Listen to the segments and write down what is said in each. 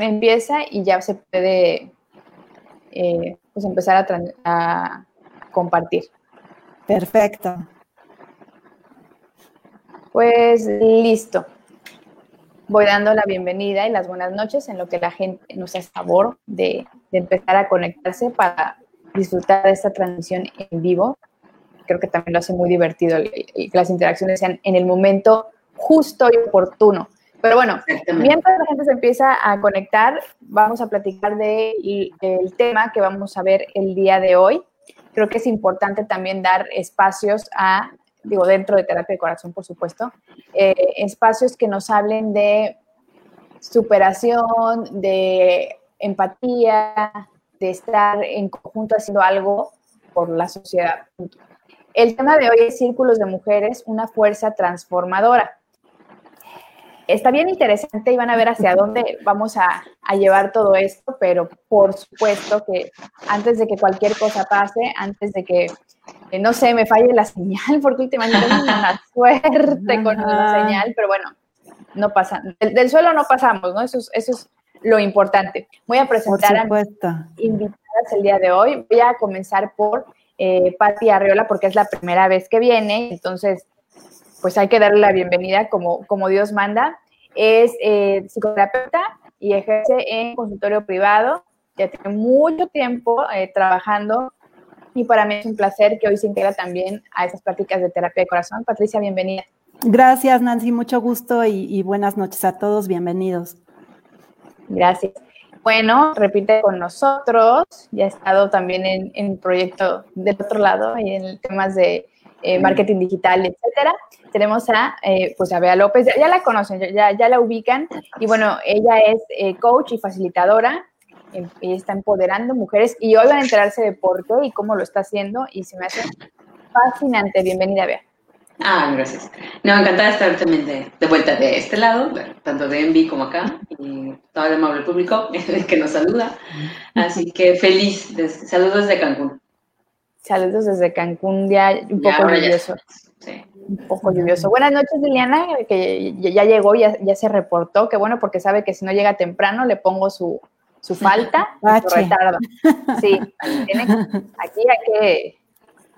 empieza y ya se puede eh, pues empezar a, compartir. Perfecto. Pues listo. Voy dando la bienvenida y las buenas noches en lo que la gente nos hace favor de, empezar a conectarse para disfrutar de esta transmisión en vivo. Creo que también lo hace muy divertido que las interacciones sean en el momento justo y oportuno. Pero bueno, mientras la gente se empieza a conectar, vamos a platicar del tema que vamos a ver el día de hoy. Creo que es importante también dar espacios a, digo, dentro de terapia de corazón, por supuesto, eh, espacios que nos hablen de superación, de empatía, de estar en conjunto haciendo algo por la sociedad. El tema de hoy es Círculos de Mujeres, una fuerza transformadora está bien interesante y van a ver hacia dónde vamos a, llevar todo esto, pero por supuesto que antes de que cualquier cosa pase, antes de que, eh, no sé, me falle la señal, porque últimamente tengo una suerte con la señal, pero bueno, no pasa, del, suelo no pasamos, ¿no? Eso es, eso es lo importante. Voy a presentar a mis invitadas el día de hoy. Voy a comenzar por eh, Patti Arriola, porque es la primera vez que viene, entonces pues hay que darle la bienvenida como, como Dios manda. Es eh, psicoterapeuta y ejerce en consultorio privado. Ya tiene mucho tiempo eh, trabajando y para mí es un placer que hoy se integra también a esas prácticas de terapia de corazón. Patricia, bienvenida. Gracias, Nancy, mucho gusto y, buenas noches a todos, bienvenidos. Gracias. Bueno, repite con nosotros, ya ha estado también en, en proyecto del otro lado y en temas de eh, marketing digital, etcétera. Tenemos a, eh, pues a Bea López, ya, la conocen, ya, ya, la ubican, y bueno, ella es eh, coach y facilitadora, ella está empoderando mujeres, y hoy van a enterarse de por qué y cómo lo está haciendo, y se me hace fascinante. Bienvenida, Bea. Ah, gracias. No, encantada de estar también de, vuelta de este lado, tanto de Envy como acá, y todo el amable público que nos saluda. Así que feliz, saludos de Cancún. Saludos desde Cancún, ya un poco lluvioso. Sí. Un poco lluvioso. Buenas noches, Liliana, que ya llegó, ya, ya se reportó. Qué bueno, porque sabe que si no llega temprano le pongo su, su falta, su retardo. Sí, aquí hay que,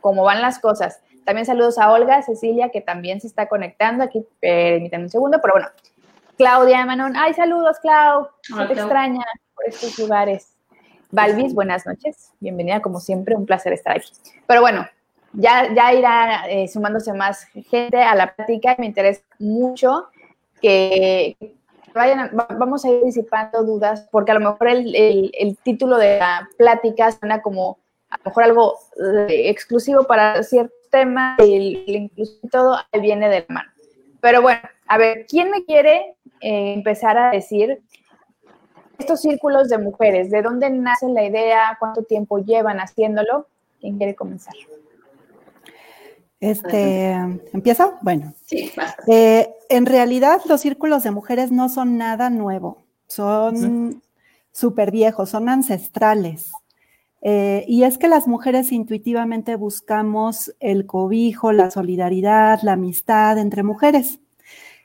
como van las cosas. También saludos a Olga, Cecilia, que también se está conectando. Aquí, permítanme un segundo, pero bueno. Claudia Manon, ay, saludos, Clau. No te extraña por estos lugares. Valvis, buenas noches. Bienvenida, como siempre, un placer estar aquí. Pero bueno, ya, ya irá eh, sumándose más gente a la plática. Me interesa mucho que vayan, vamos a ir disipando dudas, porque a lo mejor el, título de la plática suena como a lo mejor algo eh, exclusivo para ciertos temas, y incluso todo viene de la mano. Pero bueno, a ver, ¿quién me quiere eh, empezar a decir estos círculos de mujeres, ¿de dónde nace la idea? ¿Cuánto tiempo llevan haciéndolo? ¿Quién quiere comenzar? Este, ¿Empieza? Bueno. Sí, eh, en realidad los círculos de mujeres no son nada nuevo, son súper viejos, son ancestrales. Eh, y es que las mujeres intuitivamente buscamos el cobijo, la solidaridad, la amistad entre mujeres.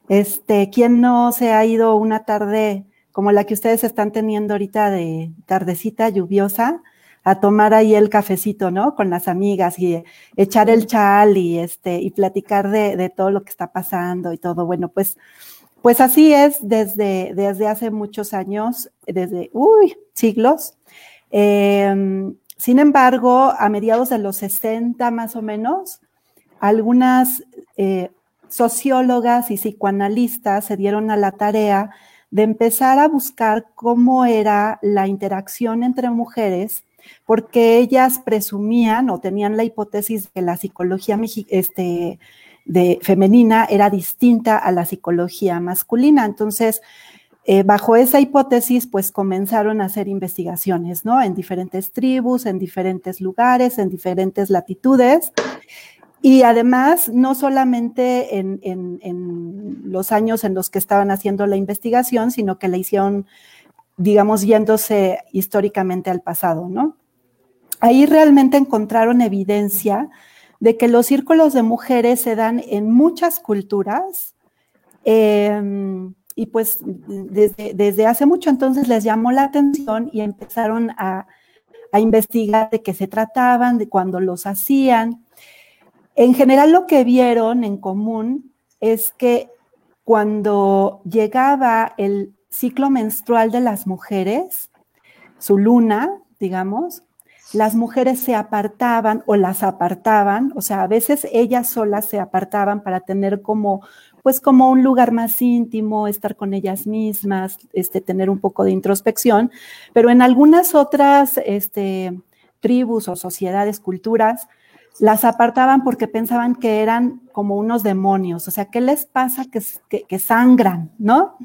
Este, ¿quién no se ha ido una tarde como la que ustedes están teniendo ahorita de tardecita lluviosa, a tomar ahí el cafecito, ¿no? Con las amigas y echar el chal y este, y platicar de, todo lo que está pasando y todo. Bueno, pues, pues así es desde, desde hace muchos años, desde, uy, siglos. Em, sin embargo, a mediados de los 60 más o menos, algunas eh, sociólogas y psicoanalistas se dieron a la tarea de empezar a buscar cómo era la interacción entre mujeres, porque ellas presumían o tenían la hipótesis de que la psicología este, de, femenina era distinta a la psicología masculina. Entonces, eh, bajo esa hipótesis, pues comenzaron a hacer investigaciones, ¿no? En diferentes tribus, en diferentes lugares, en diferentes latitudes. Y además, no solamente en, los años en los que estaban haciendo la investigación, sino que la hicieron, digamos, yéndose históricamente al pasado, ¿no? Ahí realmente encontraron evidencia de que los círculos de mujeres se dan en muchas culturas, em, y pues desde, desde, hace mucho entonces les llamó la atención y empezaron a, a investigar de qué se trataban, de cuándo los hacían. En general lo que vieron en común es que cuando llegaba el ciclo menstrual de las mujeres, su luna, digamos, las mujeres se apartaban o las apartaban, o sea, a veces ellas solas se apartaban para tener como, pues como un lugar más íntimo, estar con ellas mismas, este, tener un poco de introspección, pero en algunas otras este, tribus o sociedades, culturas, las apartaban porque pensaban que eran como unos demonios, o sea, ¿qué les pasa que, que sangran, no?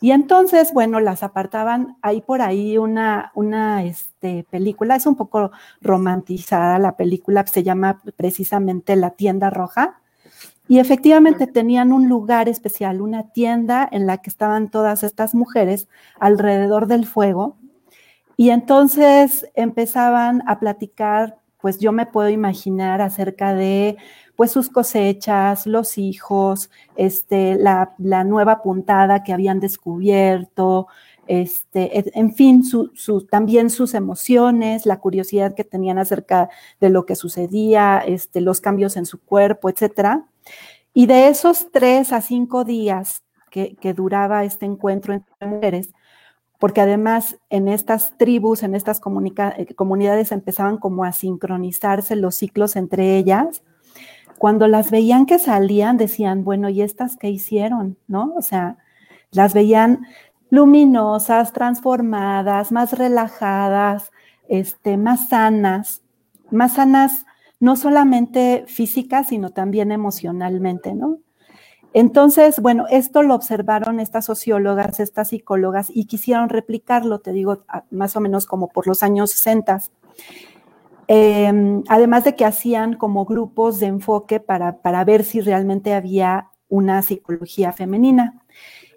Y entonces, bueno, las apartaban, hay por ahí una, una este, película, es un poco romantizada la película, se llama precisamente La tienda roja, y efectivamente tenían un lugar especial, una tienda en la que estaban todas estas mujeres alrededor del fuego, y entonces empezaban a platicar, pues yo me puedo imaginar acerca de pues sus cosechas, los hijos, este, la, nueva puntada que habían descubierto, este, en fin, también sus emociones, la curiosidad que tenían acerca de lo que sucedía, este, los cambios en su cuerpo, etc. Y de esos tres a cinco días que, duraba este encuentro entre mujeres, porque además en estas tribus, en estas eh, comunidades empezaban como a sincronizarse los ciclos entre ellas, cuando las veían que salían, decían, bueno, ¿y estas qué hicieron? ¿No? O sea, las veían luminosas, transformadas, más relajadas, este, más sanas, más sanas no solamente físicas, sino también emocionalmente, ¿no? Entonces, bueno, esto lo observaron estas sociólogas, estas psicólogas y quisieron replicarlo, te digo, más o menos como por los años 60. Em, además de que hacían como grupos de enfoque para, ver si realmente había una psicología femenina.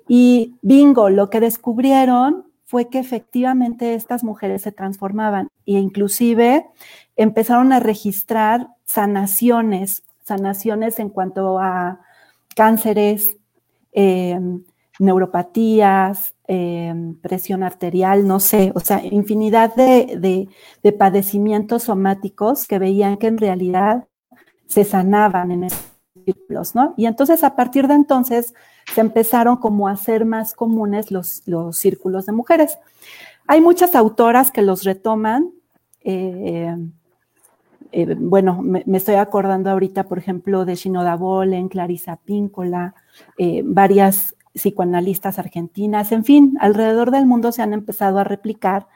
Y bingo, lo que descubrieron fue que efectivamente estas mujeres se transformaban e inclusive empezaron a registrar sanaciones, sanaciones en cuanto a cánceres, em, neuropatías, em, presión arterial, no sé, o sea, infinidad de, padecimientos somáticos que veían que en realidad se sanaban en esos círculos, ¿no? Y entonces a partir de entonces se empezaron como a hacer más comunes los, los círculos de mujeres. Hay muchas autoras que los retoman. Eh, eh, bueno, me, estoy acordando ahorita, por ejemplo, de Shinoda Bolen, Clarisa Píncola, eh, varias psicoanalistas argentinas, en fin, alrededor del mundo se han empezado a replicar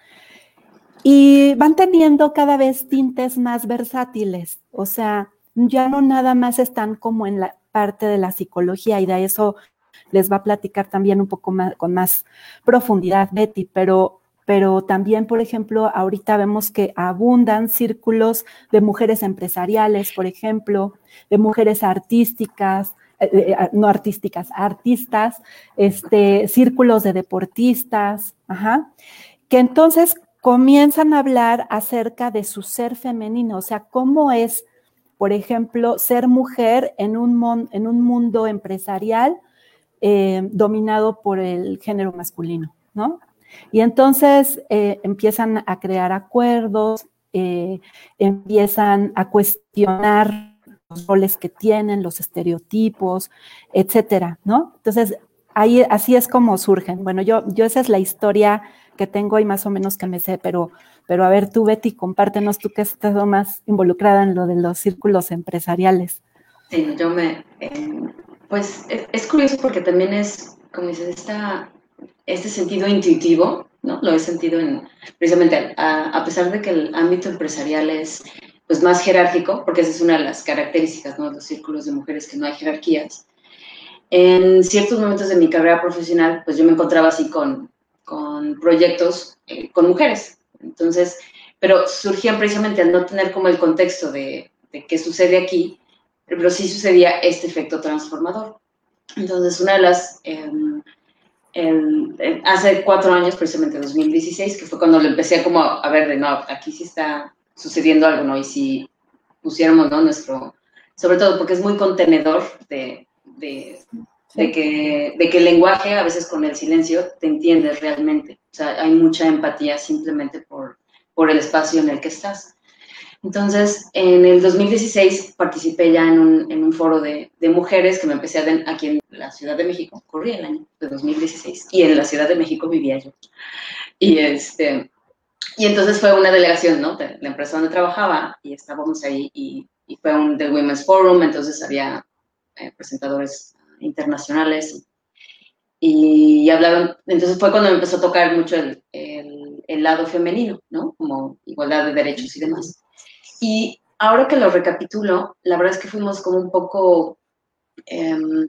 y van teniendo cada vez tintes más versátiles, o sea, ya no nada más están como en la parte de la psicología y de eso les va a platicar también un poco más con más profundidad Betty, pero pero también, por ejemplo, ahorita vemos que abundan círculos de mujeres empresariales, por ejemplo, de mujeres artísticas, eh, eh, eh, no artísticas, artistas, este, círculos de deportistas, que entonces comienzan a hablar acerca de su ser femenino, o sea, cómo es, por ejemplo, ser mujer en un, en un mundo empresarial dominado por el género masculino, ¿no? Y entonces empiezan a crear acuerdos, empiezan a cuestionar los roles que tienen, los estereotipos, etcétera, ¿no? Entonces, ahí, así es como surgen. Bueno, yo, yo esa es la historia que tengo y más o menos que me sé, pero, pero a ver, tú, Betty, compártenos tú que has estado más involucrada en lo de los círculos empresariales. Sí, yo me, eh, pues es, curioso porque también es, como dices, esta, este sentido intuitivo, ¿no? Lo he sentido en, precisamente, a pesar de que el ámbito empresarial es pues más jerárquico, porque esa es una de las características ¿no? de los círculos de mujeres, que no hay jerarquías. En ciertos momentos de mi carrera profesional, pues yo me encontraba así con, con proyectos eh, con mujeres. Entonces, pero surgían precisamente al no tener como el contexto de, de qué sucede aquí, pero sí sucedía este efecto transformador. Entonces, una de las... Em, hace cuatro años, precisamente 2016, que fue cuando lo empecé como a ver de no, aquí sí está sucediendo algo, ¿no? Y si pusiéramos, ¿no? Nuestro, sobre todo porque es muy contenedor de, de, que, de que el lenguaje, a veces con el silencio, te entiendes realmente. O sea, hay mucha empatía simplemente por, por el espacio en el que estás. Entonces, en el 2016 participé ya en un, foro de, mujeres que me empecé a aquí en la Ciudad de México, corría el año de 2016, y en la Ciudad de México vivía yo. Y, este, y entonces fue una delegación, ¿no? De la empresa donde trabajaba, y estábamos ahí, y, y fue un del Women's Forum, entonces había eh, presentadores internacionales, y, hablaron, entonces fue cuando me empezó a tocar mucho el lado femenino, ¿no? Como igualdad de derechos y demás. Y ahora que lo recapitulo, la verdad es que fuimos como un poco, em,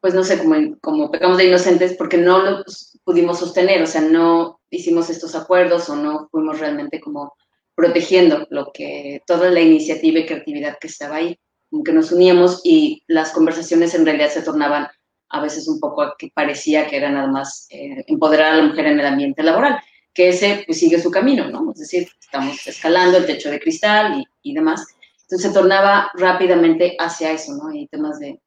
pues no sé, como, como pecamos de inocentes porque no lo pudimos sostener, o sea, no hicimos estos acuerdos o no fuimos realmente como protegiendo lo que, toda la iniciativa y creatividad que estaba ahí, como que nos uníamos y las conversaciones en realidad se tornaban a veces un poco que parecía que era nada más eh, empoderar a la mujer en el ambiente laboral que ese pues, sigue su camino, ¿no? Es decir, estamos escalando el techo de cristal y, y demás. Entonces se tornaba rápidamente hacia eso, ¿no? Y temas de,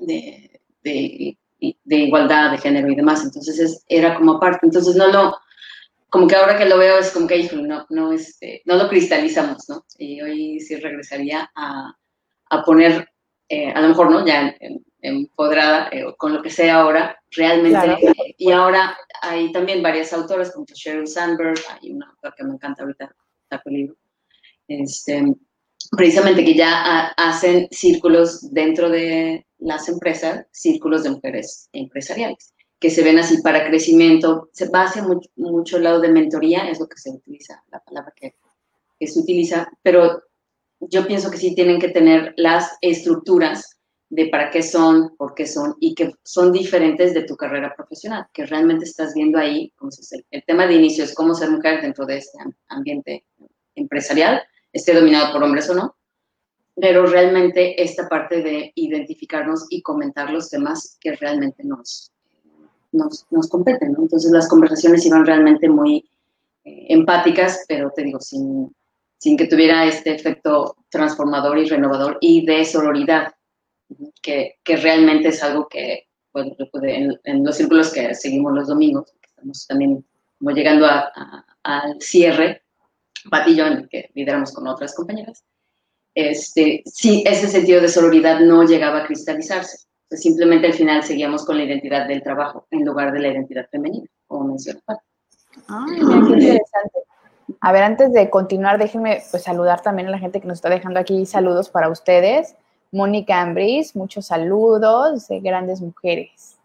de, de, de igualdad de género y demás. Entonces es, era como aparte. Entonces no lo, como que ahora que lo veo es como que, hijo, no, no, este, no lo cristalizamos, ¿no? Y hoy sí regresaría a, a poner, eh, a lo mejor, ¿no? Ya en, empoderada eh, con lo que sea ahora, realmente. Eh, y ahora hay también varias autoras, como Sheryl Sandberg, hay una autora que me encanta ahorita, saco el libro, este, precisamente que ya hacen círculos dentro de las empresas, círculos de mujeres empresariales, que se ven así para crecimiento, se va hacia mucho, mucho lado de mentoría, es lo que se utiliza, la palabra que, que se utiliza, pero yo pienso que sí tienen que tener las estructuras de para qué son, por qué son y que son diferentes de tu carrera profesional, que realmente estás viendo ahí, el, tema de inicio es cómo ser mujer dentro de este ambiente empresarial, esté dominado por hombres o no, pero realmente esta parte de identificarnos y comentar los temas que realmente nos, nos, nos competen. Entonces las conversaciones iban realmente muy eh, empáticas, pero te digo, sin, sin que tuviera este efecto transformador y renovador y de sororidad, que, que realmente es algo que, bueno, en, en, los círculos que seguimos los domingos, estamos también como llegando a, al cierre, el que lideramos con otras compañeras, este, sí, ese sentido de sororidad no llegaba a cristalizarse. simplemente al final seguíamos con la identidad del trabajo en lugar de la identidad femenina, como menciona Ay, qué interesante. A ver, antes de continuar, déjenme pues, saludar también a la gente que nos está dejando aquí saludos para ustedes. Mónica Ambris, muchos saludos de grandes mujeres.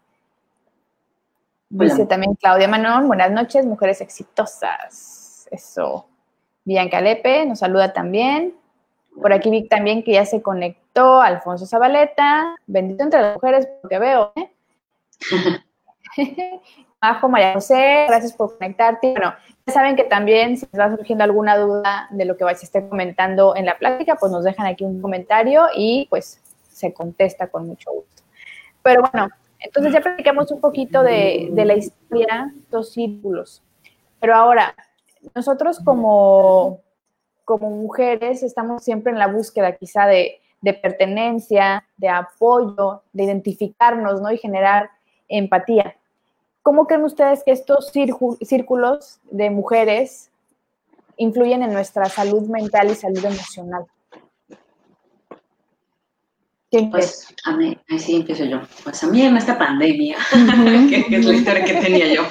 Dice también Claudia Manón, buenas noches, mujeres exitosas. Eso. Bianca Lepe nos saluda también. Por aquí vi también que ya se conectó Alfonso Zabaleta. Bendito entre las mujeres, porque veo. ¿eh? Majo, María José, gracias por conectarte. Bueno, saben que también si les va surgiendo alguna duda de lo que se esté comentando en la plática, pues nos dejan aquí un comentario y pues se contesta con mucho gusto. Pero bueno, entonces ya platicamos un poquito de, de la historia, dos círculos. Pero ahora, nosotros como, como mujeres estamos siempre en la búsqueda quizá de, de pertenencia, de apoyo, de identificarnos, ¿no? Y generar empatía. ¿Cómo creen ustedes que estos círculos de mujeres influyen en nuestra salud mental y salud emocional? Pues a mí, ahí sí empiezo yo. Pues a mí en esta pandemia, que, es la historia que tenía yo,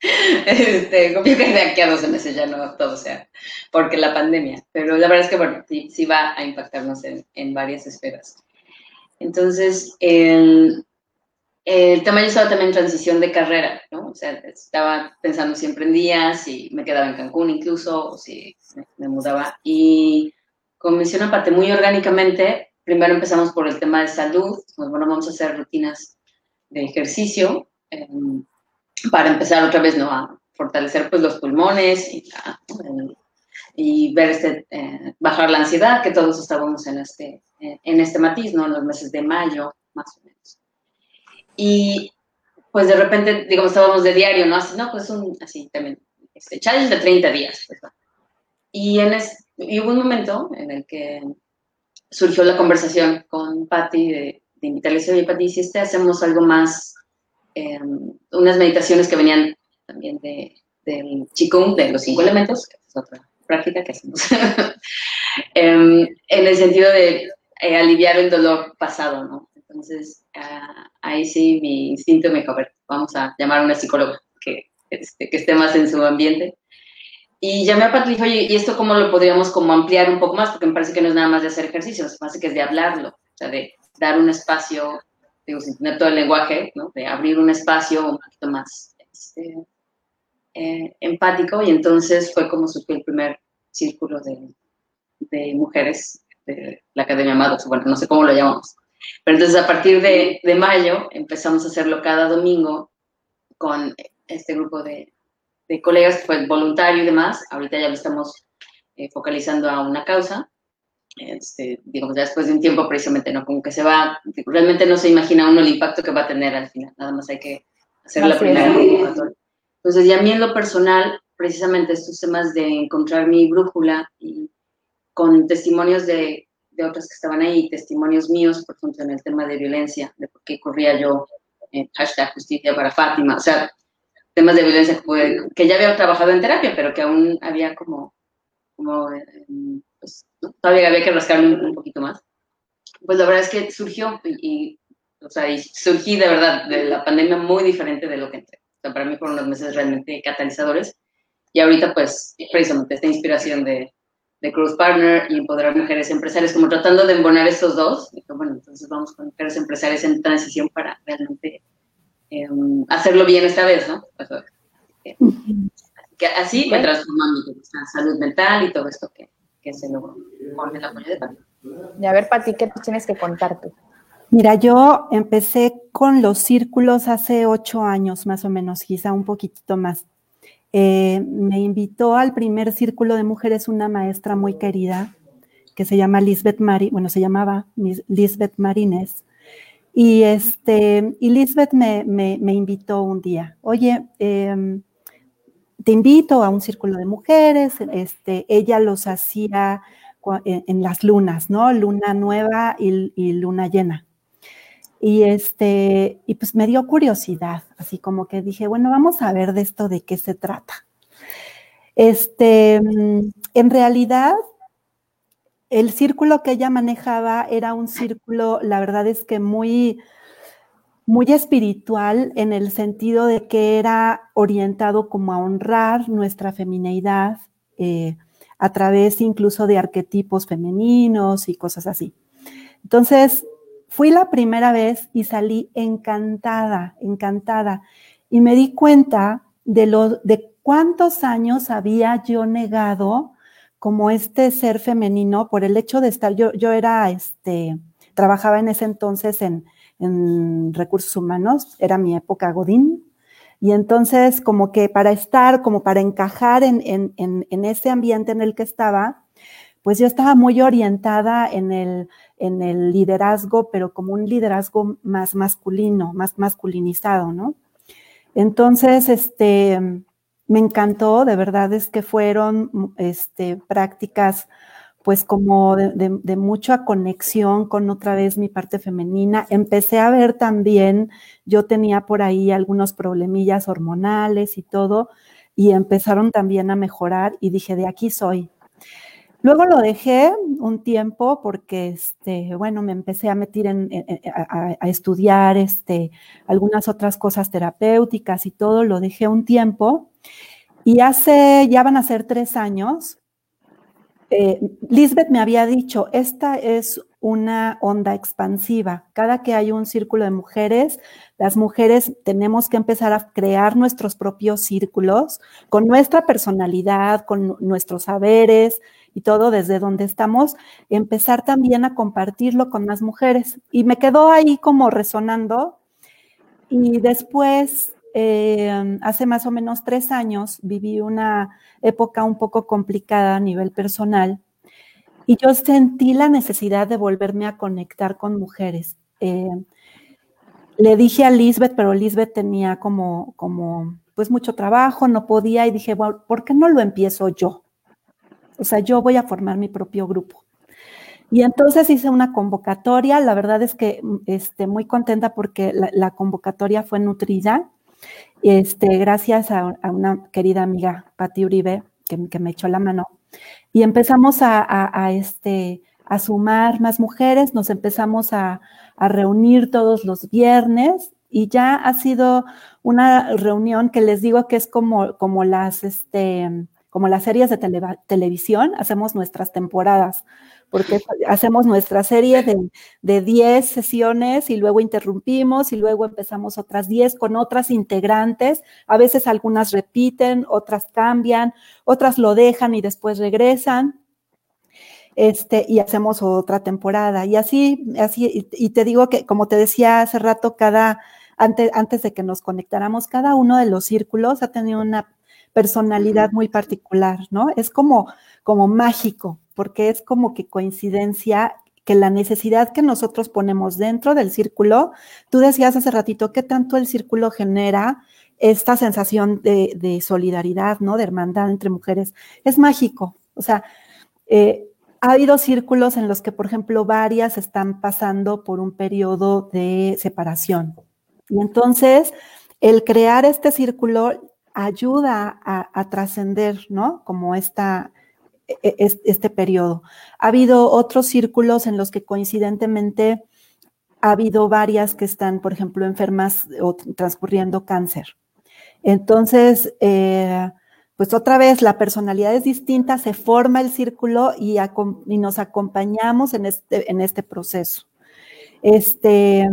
este, que de aquí a dos meses ya no todo sea, porque la pandemia, pero la verdad es que bueno, sí, sí va a impactarnos en, en varias esferas. Entonces, el, el tema yo estaba también en transición de carrera, ¿no? O sea, estaba pensando si emprendía, si me quedaba en Cancún incluso, o si me, mudaba. Y como mencioné, aparte, muy orgánicamente, primero empezamos por el tema de salud. Pues, bueno, vamos a hacer rutinas de ejercicio em, para empezar otra vez, ¿no? A fortalecer, pues, los pulmones y, ver este, eh, bajar la ansiedad, que todos estábamos en este, en este matiz, ¿no? En los meses de mayo, más o menos. Y pues de repente, digamos, estábamos de diario, ¿no? Así, no, pues un, así también, este, challenge de 30 días. Pues, y, en y hubo un momento en el que surgió la conversación con Patty de, invitarles, oye, Pati, si este hacemos algo más, em, unas meditaciones que venían también de, del Qigong, de los cinco elementos, que es otra práctica que hacemos, em, en el sentido de eh, aliviar el dolor pasado, ¿no? Entonces, ah, ahí sí mi instinto me ver, vamos a llamar a una psicóloga que, este, que esté más en su ambiente. Y llamé a dije, oye, ¿y esto cómo lo podríamos como ampliar un poco más? Porque me parece que no es nada más de hacer ejercicios, me parece que es de hablarlo, o sea, de dar un espacio, digo, sin tener todo el lenguaje, ¿no? De abrir un espacio un poquito más este, eh, empático y entonces fue como surgió el primer círculo de, de mujeres de la Academia Amados, bueno, no sé cómo lo llamamos. Pero entonces a partir de, de, mayo empezamos a hacerlo cada domingo con este grupo de, de colegas fue voluntario y demás. Ahorita ya lo estamos eh, focalizando a una causa. Este, digamos, ya después de un tiempo precisamente, ¿no? Como que se va, realmente no se imagina uno el impacto que va a tener al final, nada más hay que hacer la primera Entonces, ya a mí en lo personal, precisamente estos temas de encontrar mi brújula y con testimonios de, de otras que estaban ahí, testimonios míos, por ejemplo, en el tema de violencia, de por qué corría yo, en hashtag justicia para Fátima, o sea, temas de violencia que, ya había trabajado en terapia, pero que aún había como, como pues, todavía había que rascarme un, poquito más. Pues la verdad es que surgió y, o sea, y surgí de verdad de la pandemia muy diferente de lo que entré. O sea, para mí fueron unos meses realmente catalizadores. Y ahorita, pues, precisamente esta inspiración de, de Cruz Partner y empoderar mujeres empresarias, como tratando de embonar estos dos. Y bueno, entonces vamos con mujeres empresarias en transición para realmente Em, hacerlo bien esta vez, ¿no? Pues, eh, que así me transformó mi salud mental y todo esto que, que se logró con el apoyo de Pati. Y a ver, Pati, ¿qué tienes que contar tú? Mira, yo empecé con los círculos hace ocho años, más o menos, quizá un poquitito más. Eh, me invitó al primer círculo de mujeres una maestra muy querida que se llama Lisbeth Mari, bueno, se llamaba Lisbeth Marines, y, este, y Lisbeth me, me, invitó un día, oye, em, te invito a un círculo de mujeres, este, ella los hacía en, las lunas, ¿no? Luna nueva y, luna llena. Y este, y pues me dio curiosidad, así como que dije, bueno, vamos a ver de esto de qué se trata. Este, en realidad, el círculo que ella manejaba era un círculo, la verdad es que muy, muy espiritual en el sentido de que era orientado como a honrar nuestra femineidad eh, a través incluso de arquetipos femeninos y cosas así. Entonces, fui la primera vez y salí encantada, encantada. Y me di cuenta de, lo, de cuántos años había yo negado como este ser femenino por el hecho de estar, yo, yo era, este, trabajaba en ese entonces en, recursos humanos, era mi época Godín, y entonces como que para estar, como para encajar en, en, ese ambiente en el que estaba, pues yo estaba muy orientada en el, en el liderazgo, pero como un liderazgo más masculino, más masculinizado, ¿no? Entonces, este, me encantó, de verdad es que fueron este, prácticas pues como de, mucha conexión con otra vez mi parte femenina. Empecé a ver también, yo tenía por ahí algunos problemillas hormonales y todo, y empezaron también a mejorar y dije, de aquí soy. Luego lo dejé un tiempo porque, este, bueno, me empecé a meter en, a, estudiar este, algunas otras cosas terapéuticas y todo, lo dejé un tiempo y hace, ya van a ser tres años, eh, Lisbeth me había dicho, esta es una onda expansiva. Cada que hay un círculo de mujeres, las mujeres tenemos que empezar a crear nuestros propios círculos con nuestra personalidad, con nuestros saberes y todo desde donde estamos, empezar también a compartirlo con más mujeres. Y me quedó ahí como resonando. Y después eh, hace más o menos tres años viví una época un poco complicada a nivel personal y yo sentí la necesidad de volverme a conectar con mujeres. Eh, le dije a Lisbeth, pero Lisbeth tenía como, como, pues mucho trabajo, no podía y dije, bueno, ¿por qué no lo empiezo yo? O sea, yo voy a formar mi propio grupo. Y entonces hice una convocatoria, la verdad es que este, muy contenta porque la, convocatoria fue nutrida, este, gracias a, una querida amiga, Pati Uribe, que, me echó la mano. Y empezamos a, este, a sumar más mujeres, nos empezamos a, reunir todos los viernes y ya ha sido una reunión que les digo que es como, como las, este, como las series de televisión, hacemos nuestras temporadas porque hacemos nuestra serie de, 10 sesiones y luego interrumpimos y luego empezamos otras 10 con otras integrantes. A veces algunas repiten, otras cambian, otras lo dejan y después regresan. Este, y hacemos otra temporada. Y así, así, y, te digo que, como te decía hace rato, cada, antes, antes de que nos conectáramos, cada uno de los círculos ha tenido una personalidad muy particular, ¿no? Es como, como mágico porque es como que coincidencia que la necesidad que nosotros ponemos dentro del círculo, tú decías hace ratito que tanto el círculo genera esta sensación de, solidaridad, ¿no? De hermandad entre mujeres. Es mágico. O sea, eh, ha habido círculos en los que, por ejemplo, varias están pasando por un periodo de separación. Y entonces, el crear este círculo ayuda a, trascender, ¿no? Como esta, e, e, este periodo. Ha habido otros círculos en los que coincidentemente ha habido varias que están, por ejemplo, enfermas o transcurriendo cáncer. Entonces, eh, pues otra vez la personalidad es distinta, se forma el círculo y, y nos acompañamos en este, en este proceso. Este,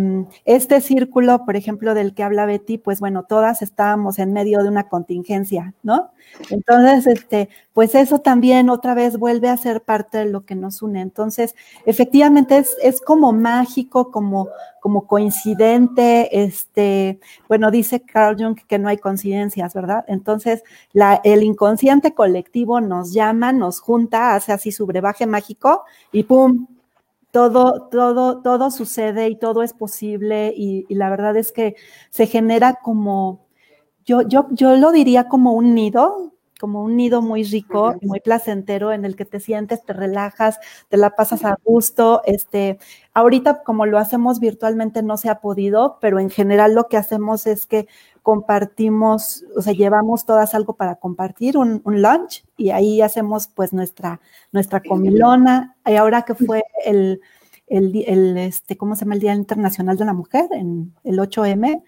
este círculo, por ejemplo, del que habla Betty, pues bueno, todas estábamos en medio de una contingencia, ¿no? Entonces, este, pues eso también otra vez vuelve a ser parte de lo que nos une. Entonces, efectivamente es, es como mágico, como, como coincidente, este, bueno, dice Carl Jung que no hay coincidencias, ¿verdad? Entonces, el inconsciente colectivo nos llama, nos junta, hace así su brebaje mágico y ¡pum! Todo, todo, todo sucede y todo es posible y, la verdad es que se genera como, yo, yo, yo lo diría como un nido, como un nido muy rico y muy placentero en el que te sientes, te relajas, te la pasas a gusto. Este, ahorita como lo hacemos virtualmente no se ha podido, pero en general lo que hacemos es que compartimos, o sea, llevamos todas algo para compartir, un, lunch, y ahí hacemos pues nuestra, nuestra comilona. Y ahora que fue el, el, este, ¿cómo se llama? El Día Internacional de la Mujer, en el 8M,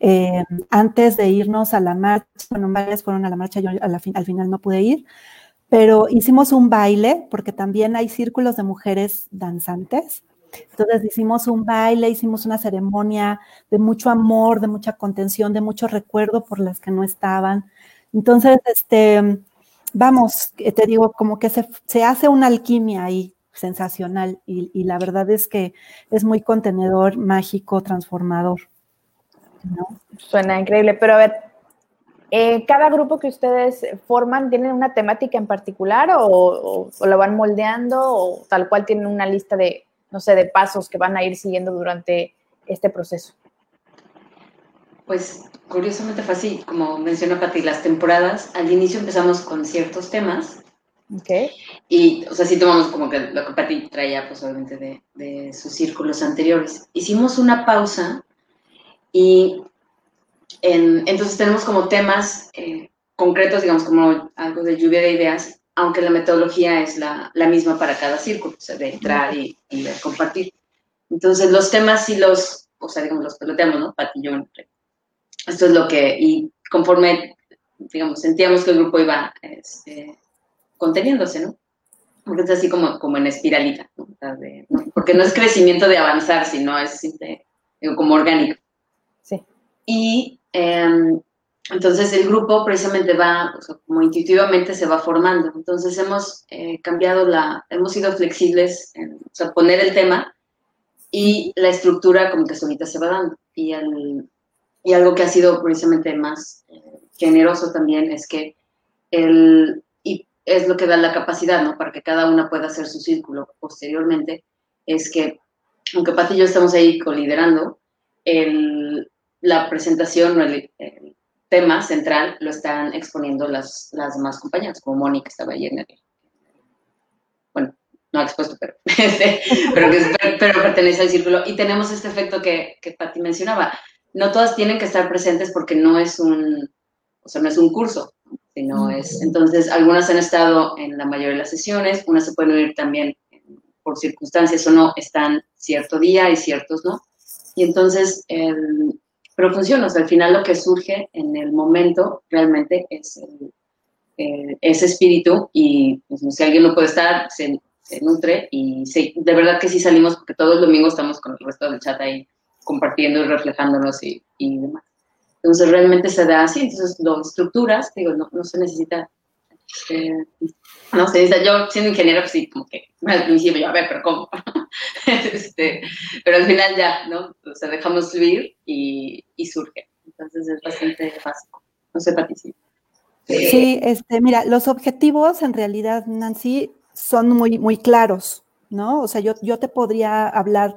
eh, antes de irnos a la marcha, bueno, varias fueron a la marcha, yo al final no pude ir, pero hicimos un baile, porque también hay círculos de mujeres danzantes. Entonces hicimos un baile, hicimos una ceremonia de mucho amor, de mucha contención, de mucho recuerdo por las que no estaban. Entonces, este, vamos, te digo, como que se, se hace una alquimia ahí sensacional y, y, la verdad es que es muy contenedor, mágico, transformador. Suena increíble, pero a ver, eh, ¿cada grupo que ustedes forman tienen una temática en particular o, o, lo van moldeando o tal cual tienen una lista de, no sé, de pasos que van a ir siguiendo durante este proceso? Pues curiosamente fue así, como mencionó Pati, las temporadas, al inicio empezamos con ciertos temas. Ok. Y, o sea, sí tomamos como que lo que Pati traía, pues obviamente, de, de sus círculos anteriores. Hicimos una pausa y entonces tenemos como temas eh, concretos, digamos, como algo de lluvia de ideas, aunque la metodología es la, la misma para cada círculo, o sea, de entrar y, de compartir. Entonces los temas sí los, o sea, digamos, los peloteamos, ¿no? Pati y yo. Esto es lo que, y conforme, digamos, sentíamos que el grupo iba este, conteniéndose, ¿no? Porque es así como, como en espiralita, ¿no? Porque no es crecimiento de avanzar, sino es digo, como orgánico. Y em, entonces el grupo precisamente va, como intuitivamente se va formando. Entonces hemos eh, cambiado la, hemos sido flexibles en o sea, poner el tema y la estructura como que solita se va dando. Y, y algo que ha sido precisamente más eh, generoso también es que el, y es lo que da la capacidad, ¿no? Para que cada una pueda hacer su círculo posteriormente, es que, aunque Pati y yo estamos ahí coliderando, el, la presentación o el, tema central lo están exponiendo las, las demás compañeras, como Mónica estaba ayer en el, bueno, no expuesto, pero, este, pero, pero, pertenece al círculo. Y tenemos este efecto que, que Pati mencionaba. No todas tienen que estar presentes porque no es un, o sea, no es un curso, sino es, entonces, algunas han estado en la mayoría de las sesiones, unas se pueden unir también por circunstancias o no, están cierto día y ciertos no. Y entonces, pero funciona, o sea, al final lo que surge en el momento realmente es ese espíritu y pues, si alguien no puede estar, se, nutre y de verdad que sí salimos porque todos los domingos estamos con el resto del chat ahí compartiendo y reflejándonos y, y demás. Entonces realmente se da así, entonces lo estructuras, digo, no, no se necesita, eh, no necesita, yo siendo ingeniero, pues sí, como que al principio yo, a ver, pero ¿cómo? este, pero al final ya, ¿no? O sea, dejamos fluir y, y surge. Entonces es bastante básico. No sé, participa. Sí, este, mira, los objetivos en realidad, Nancy, son muy, muy claros, ¿no? O sea, yo, yo te podría hablar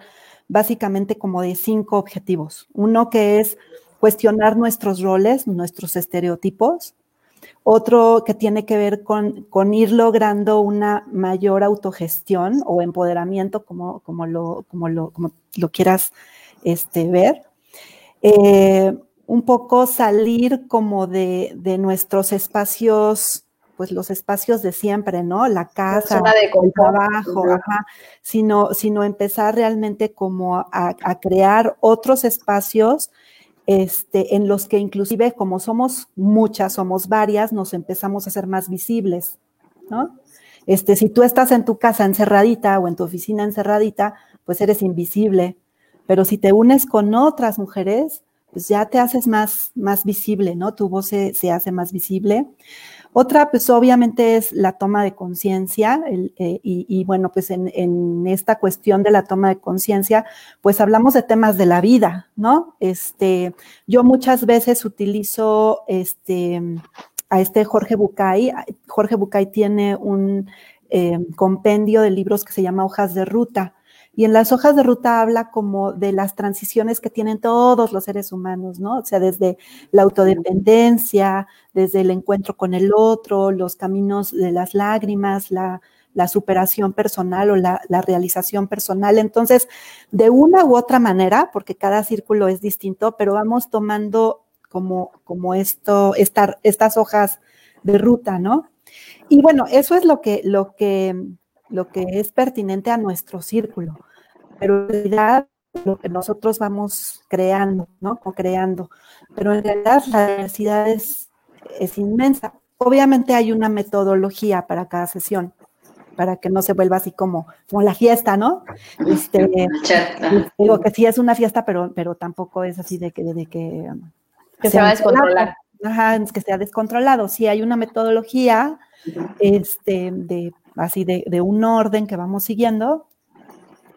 básicamente como de cinco objetivos. Uno que es cuestionar nuestros roles, nuestros estereotipos. Otro que tiene que ver con, con ir logrando una mayor autogestión o empoderamiento, como, como, lo, como, lo, como lo quieras este, ver. Eh, un poco salir como de, de, nuestros espacios, pues los espacios de siempre, ¿no? La casa, el trabajo, sino, sino empezar realmente como a, a crear otros espacios este, en los que inclusive como somos muchas, somos varias, nos empezamos a hacer más visibles, ¿no? Este, si tú estás en tu casa encerradita o en tu oficina encerradita, pues eres invisible, pero si te unes con otras mujeres, pues ya te haces más, más visible, ¿no? Tu voz se, se hace más visible. Otra, pues obviamente es la toma de conciencia eh, y, bueno, pues en, esta cuestión de la toma de conciencia, pues hablamos de temas de la vida, ¿no? Este, yo muchas veces utilizo este, a este Jorge Bucay. Jorge Bucay tiene un eh, compendio de libros que se llama Hojas de Ruta. Y en las hojas de ruta habla como de las transiciones que tienen todos los seres humanos, ¿no? O sea, desde la autodependencia, desde el encuentro con el otro, los caminos de las lágrimas, la, superación personal o la, realización personal. Entonces, de una u otra manera, porque cada círculo es distinto, pero vamos tomando como, como esto, estas hojas de ruta, ¿no? Y bueno, eso es lo que, lo que lo que es pertinente a nuestro círculo, pero en realidad lo que nosotros vamos creando, ¿no? O creando, pero en realidad la diversidad es, inmensa. Obviamente hay una metodología para cada sesión, para que no se vuelva así como, como la fiesta, ¿no? Este, digo que sí es una fiesta, pero, pero tampoco es así de que... De que, que se va a descontrolar. Ajá, que sea descontrolado. Sí hay una metodología este, de así de, un orden que vamos siguiendo,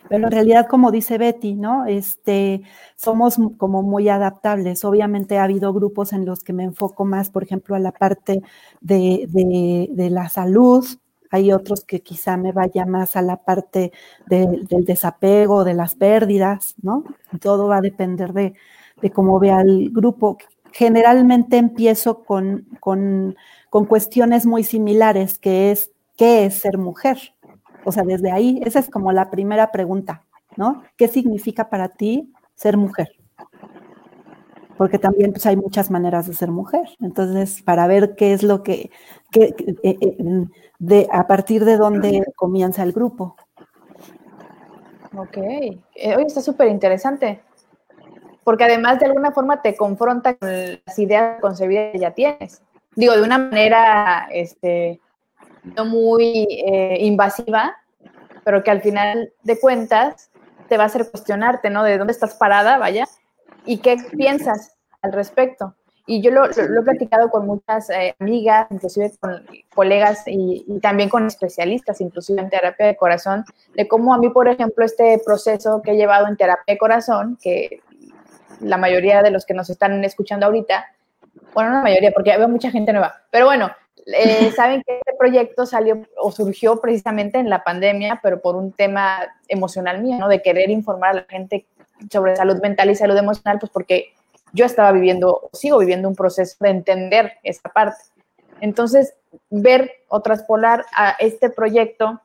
pero en realidad, como dice Betty, ¿no? Este, somos como muy adaptables. Obviamente ha habido grupos en los que me enfoco más, por ejemplo, a la parte de, la salud. Hay otros que quizá me vaya más a la parte del desapego, de las pérdidas, ¿no? Todo va a depender de, cómo vea el grupo. Generalmente empiezo con, con, con cuestiones muy similares, que es ¿qué es ser mujer? O sea, desde ahí, esa es como la primera pregunta, ¿no? ¿Qué significa para ti ser mujer? Porque también pues, hay muchas maneras de ser mujer. Entonces, para ver qué es lo que, eh, eh, de, a partir de dónde comienza el grupo. Ok, eh, hoy está súper interesante, porque además de alguna forma te confronta con las ideas concebidas que ya tienes. Digo, de una manera, este, no muy eh, invasiva, pero que al final de cuentas te va a hacer cuestionarte, ¿no? De dónde estás parada, vaya, y qué piensas al respecto. Y yo lo, he platicado con muchas eh, amigas, inclusive con colegas y, y, también con especialistas, inclusive en terapia de corazón, de cómo a mí, por ejemplo, este proceso que he llevado en terapia de corazón, que la mayoría de los que nos están escuchando ahorita, bueno, no la mayoría, porque veo mucha gente nueva, pero bueno, eh, saben que este proyecto salió o surgió precisamente en la pandemia, pero por un tema emocional mío, ¿no? De querer informar a la gente sobre salud mental y salud emocional, pues porque yo estaba viviendo, sigo viviendo un proceso de entender esa parte. Entonces, ver o traspolar a este proyecto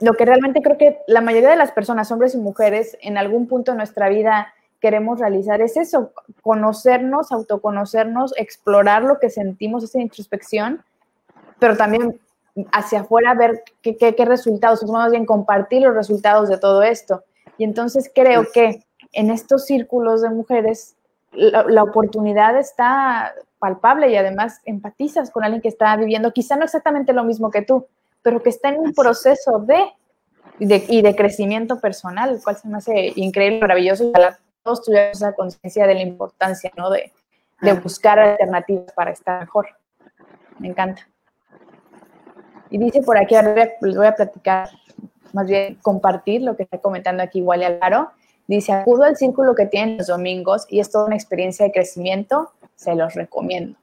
lo que realmente creo que la mayoría de las personas, hombres y mujeres, en algún punto de nuestra vida queremos realizar es eso, conocernos, autoconocernos, explorar lo que sentimos, esa introspección, pero también hacia afuera ver qué, qué, resultados, más bien compartir los resultados de todo esto. Y entonces creo que en estos círculos de mujeres la, oportunidad está palpable y además empatizas con alguien que está viviendo quizá no exactamente lo mismo que tú, pero que está en un proceso de, y de crecimiento personal, cual se me hace increíble, maravilloso, y todos tuvimos esa conciencia de la importancia, ¿no? De, de buscar alternativas para estar mejor. Me encanta. Y dice por aquí, les voy a platicar, más bien compartir lo que está comentando aquí igual y Alaro. Dice, acudo al círculo que tienen los domingos y es toda una experiencia de crecimiento, se los recomiendo.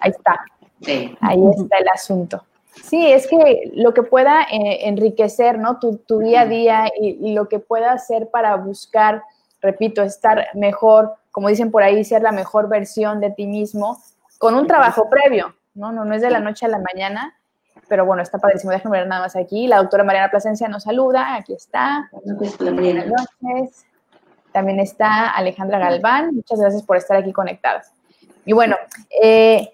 Ahí está. Ahí está el asunto. Sí, es que lo que pueda eh, enriquecer, ¿no? Tu, tu, día a día y, lo que pueda hacer para buscar, repito, estar mejor, como dicen por ahí, ser la mejor versión de ti mismo, con un trabajo previo, ¿no? No, no es de la noche a la mañana, pero bueno, está padrísimo. Déjenme ver nada más aquí. La doctora Mariana Plasencia nos saluda, aquí está. Buenas noches. También está Alejandra Galván. Muchas gracias por estar aquí conectadas. Y bueno, eh,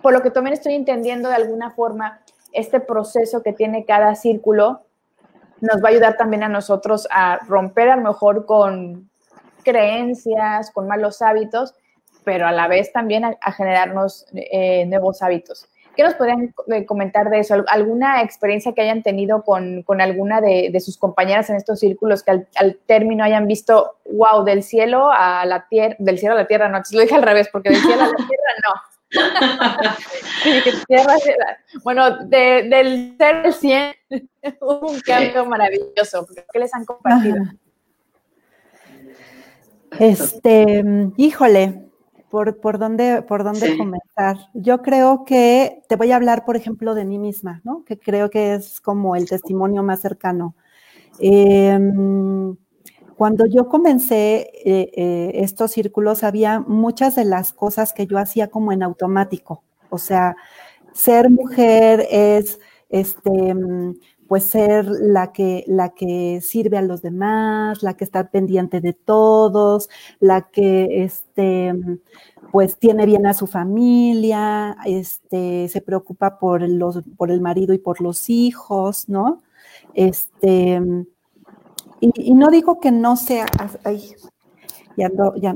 por lo que también estoy entendiendo de alguna forma, este proceso que tiene cada círculo nos va a ayudar también a nosotros a romper a lo mejor con creencias, con malos hábitos, pero a la vez también a, generarnos eh, nuevos hábitos. ¿Qué nos podrían eh, comentar de eso? ¿Alguna experiencia que hayan tenido con, alguna de, sus compañeras en estos círculos que al, término hayan visto, wow, del cielo a la tierra, del cielo a la tierra, no, lo dije al revés, porque del cielo a la tierra no. bueno, del 0 al 100 hubo un cambio maravilloso. ¿Qué les han compartido? Este, híjole, por, por dónde, por dónde comenzar. Yo creo que te voy a hablar, por ejemplo, de mí misma, ¿no? Que creo que es como el testimonio más cercano. Em, cuando yo comencé eh, eh, estos círculos, había muchas de las cosas que yo hacía como en automático. O sea, ser mujer es este, pues ser la que, la que sirve a los demás, la que está pendiente de todos, la que este, pues tiene bien a su familia, este, se preocupa por, los, por el marido y por los hijos, ¿no? Este, y, no digo que no sea, ay, ya,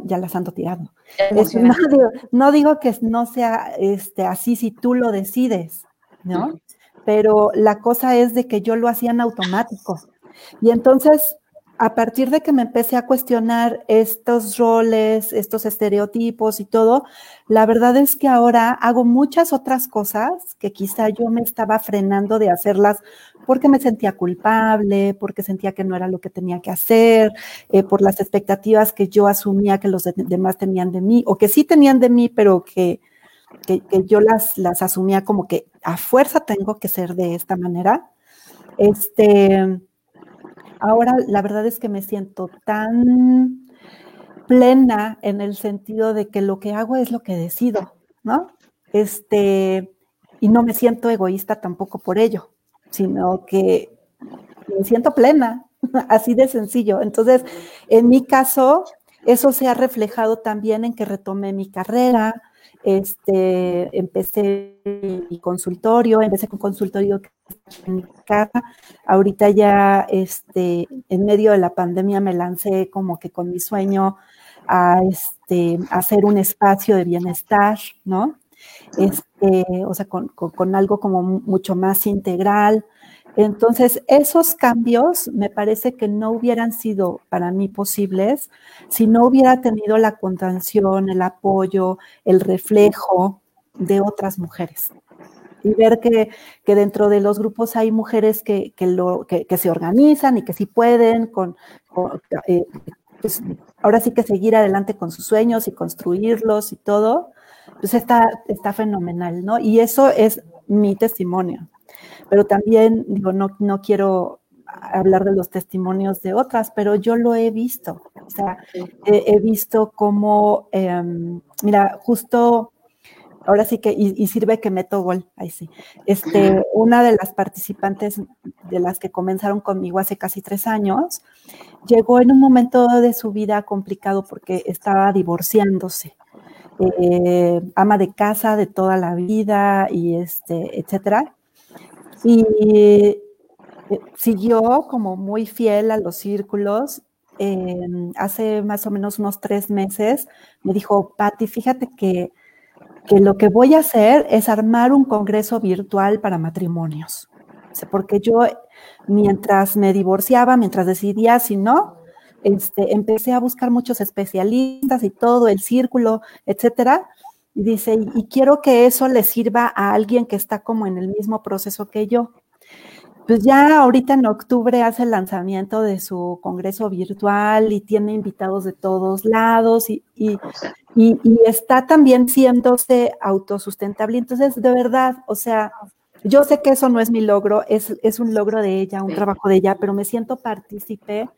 ya, las ando tirando. no, digo, que no sea este, así si tú lo decides, ¿no? Pero la cosa es de que yo lo hacía en automático. Y entonces, a partir de que me empecé a cuestionar estos roles, estos estereotipos y todo, la verdad es que ahora hago muchas otras cosas que quizá yo me estaba frenando de hacerlas porque me sentía culpable, porque sentía que no era lo que tenía que hacer, eh, por las expectativas que yo asumía que los demás tenían de mí, o que sí tenían de mí, pero que que, yo las, las asumía como que a fuerza tengo que ser de esta manera. Este, ahora la verdad es que me siento tan plena en el sentido de que lo que hago es lo que decido, ¿no? Este, y no me siento egoísta tampoco por ello, sino que me siento plena, así de sencillo. Entonces, en mi caso, eso se ha reflejado también en que retomé mi carrera, este, empecé mi consultorio, empecé con consultorio en mi casa. Ahorita ya, este, en medio de la pandemia me lancé como que con mi sueño a, este, hacer un espacio de bienestar, ¿no? Este, o sea, con, con algo como mucho más integral, entonces, esos cambios me parece que no hubieran sido para mí posibles si no hubiera tenido la contención, el apoyo, el reflejo de otras mujeres. Y ver que, dentro de los grupos hay mujeres que, lo, que, se organizan y que sí pueden, con, eh, pues, ahora sí que seguir adelante con sus sueños y construirlos y todo, pues está, está fenomenal, ¿no? Y eso es mi testimonio pero también digo, no, no quiero hablar de los testimonios de otras, pero yo lo he visto. O sea, he, visto cómo, em, mira, justo ahora sí que, y, sirve que meto gol, ahí sí. Este, una de las participantes de las que comenzaron conmigo hace casi tres años, llegó en un momento de su vida complicado porque estaba divorciándose. Eh, ama de casa de toda la vida y este, etcétera. Y eh, siguió como muy fiel a los círculos. hace más o menos unos tres meses me dijo, Patti, fíjate que que lo que voy a hacer es armar un congreso virtual para matrimonios. Porque yo, mientras me divorciaba, mientras decidía si no, este, empecé a buscar muchos especialistas y todo, el círculo, etcétera. Y dice, y quiero que eso le sirva a alguien que está como en el mismo proceso que yo. Pues ya ahorita en octubre hace el lanzamiento de su congreso virtual y tiene invitados de todos lados y, y, está también siéndose autosustentable. Entonces, de verdad, o sea, yo sé que eso no es mi logro, es, es un logro de ella, un trabajo de ella, pero me siento partícipe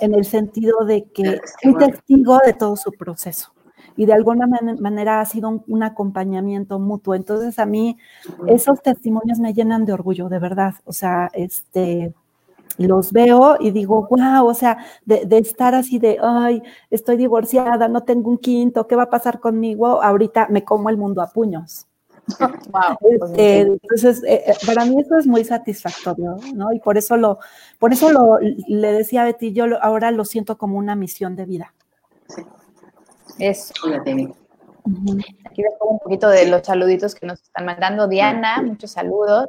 en el sentido de que soy testigo de todo su proceso y de alguna manera ha sido un, acompañamiento mutuo. Entonces a mí esos testimonios me llenan de orgullo, de verdad. O sea, este, los veo y digo, wow, o sea, de, estar así de, ay, estoy divorciada, no tengo un quinto, ¿qué va a pasar conmigo? Ahorita me como el mundo a puños. Este, entonces, eh, eh, para mí eso es muy satisfactorio, ¿no? Y por eso lo, por eso lo, le decía a Betty, yo ahora lo siento como una misión de vida. Eso. Aquí dejo un poquito de los saluditos que nos están mandando. Diana, muchos saludos.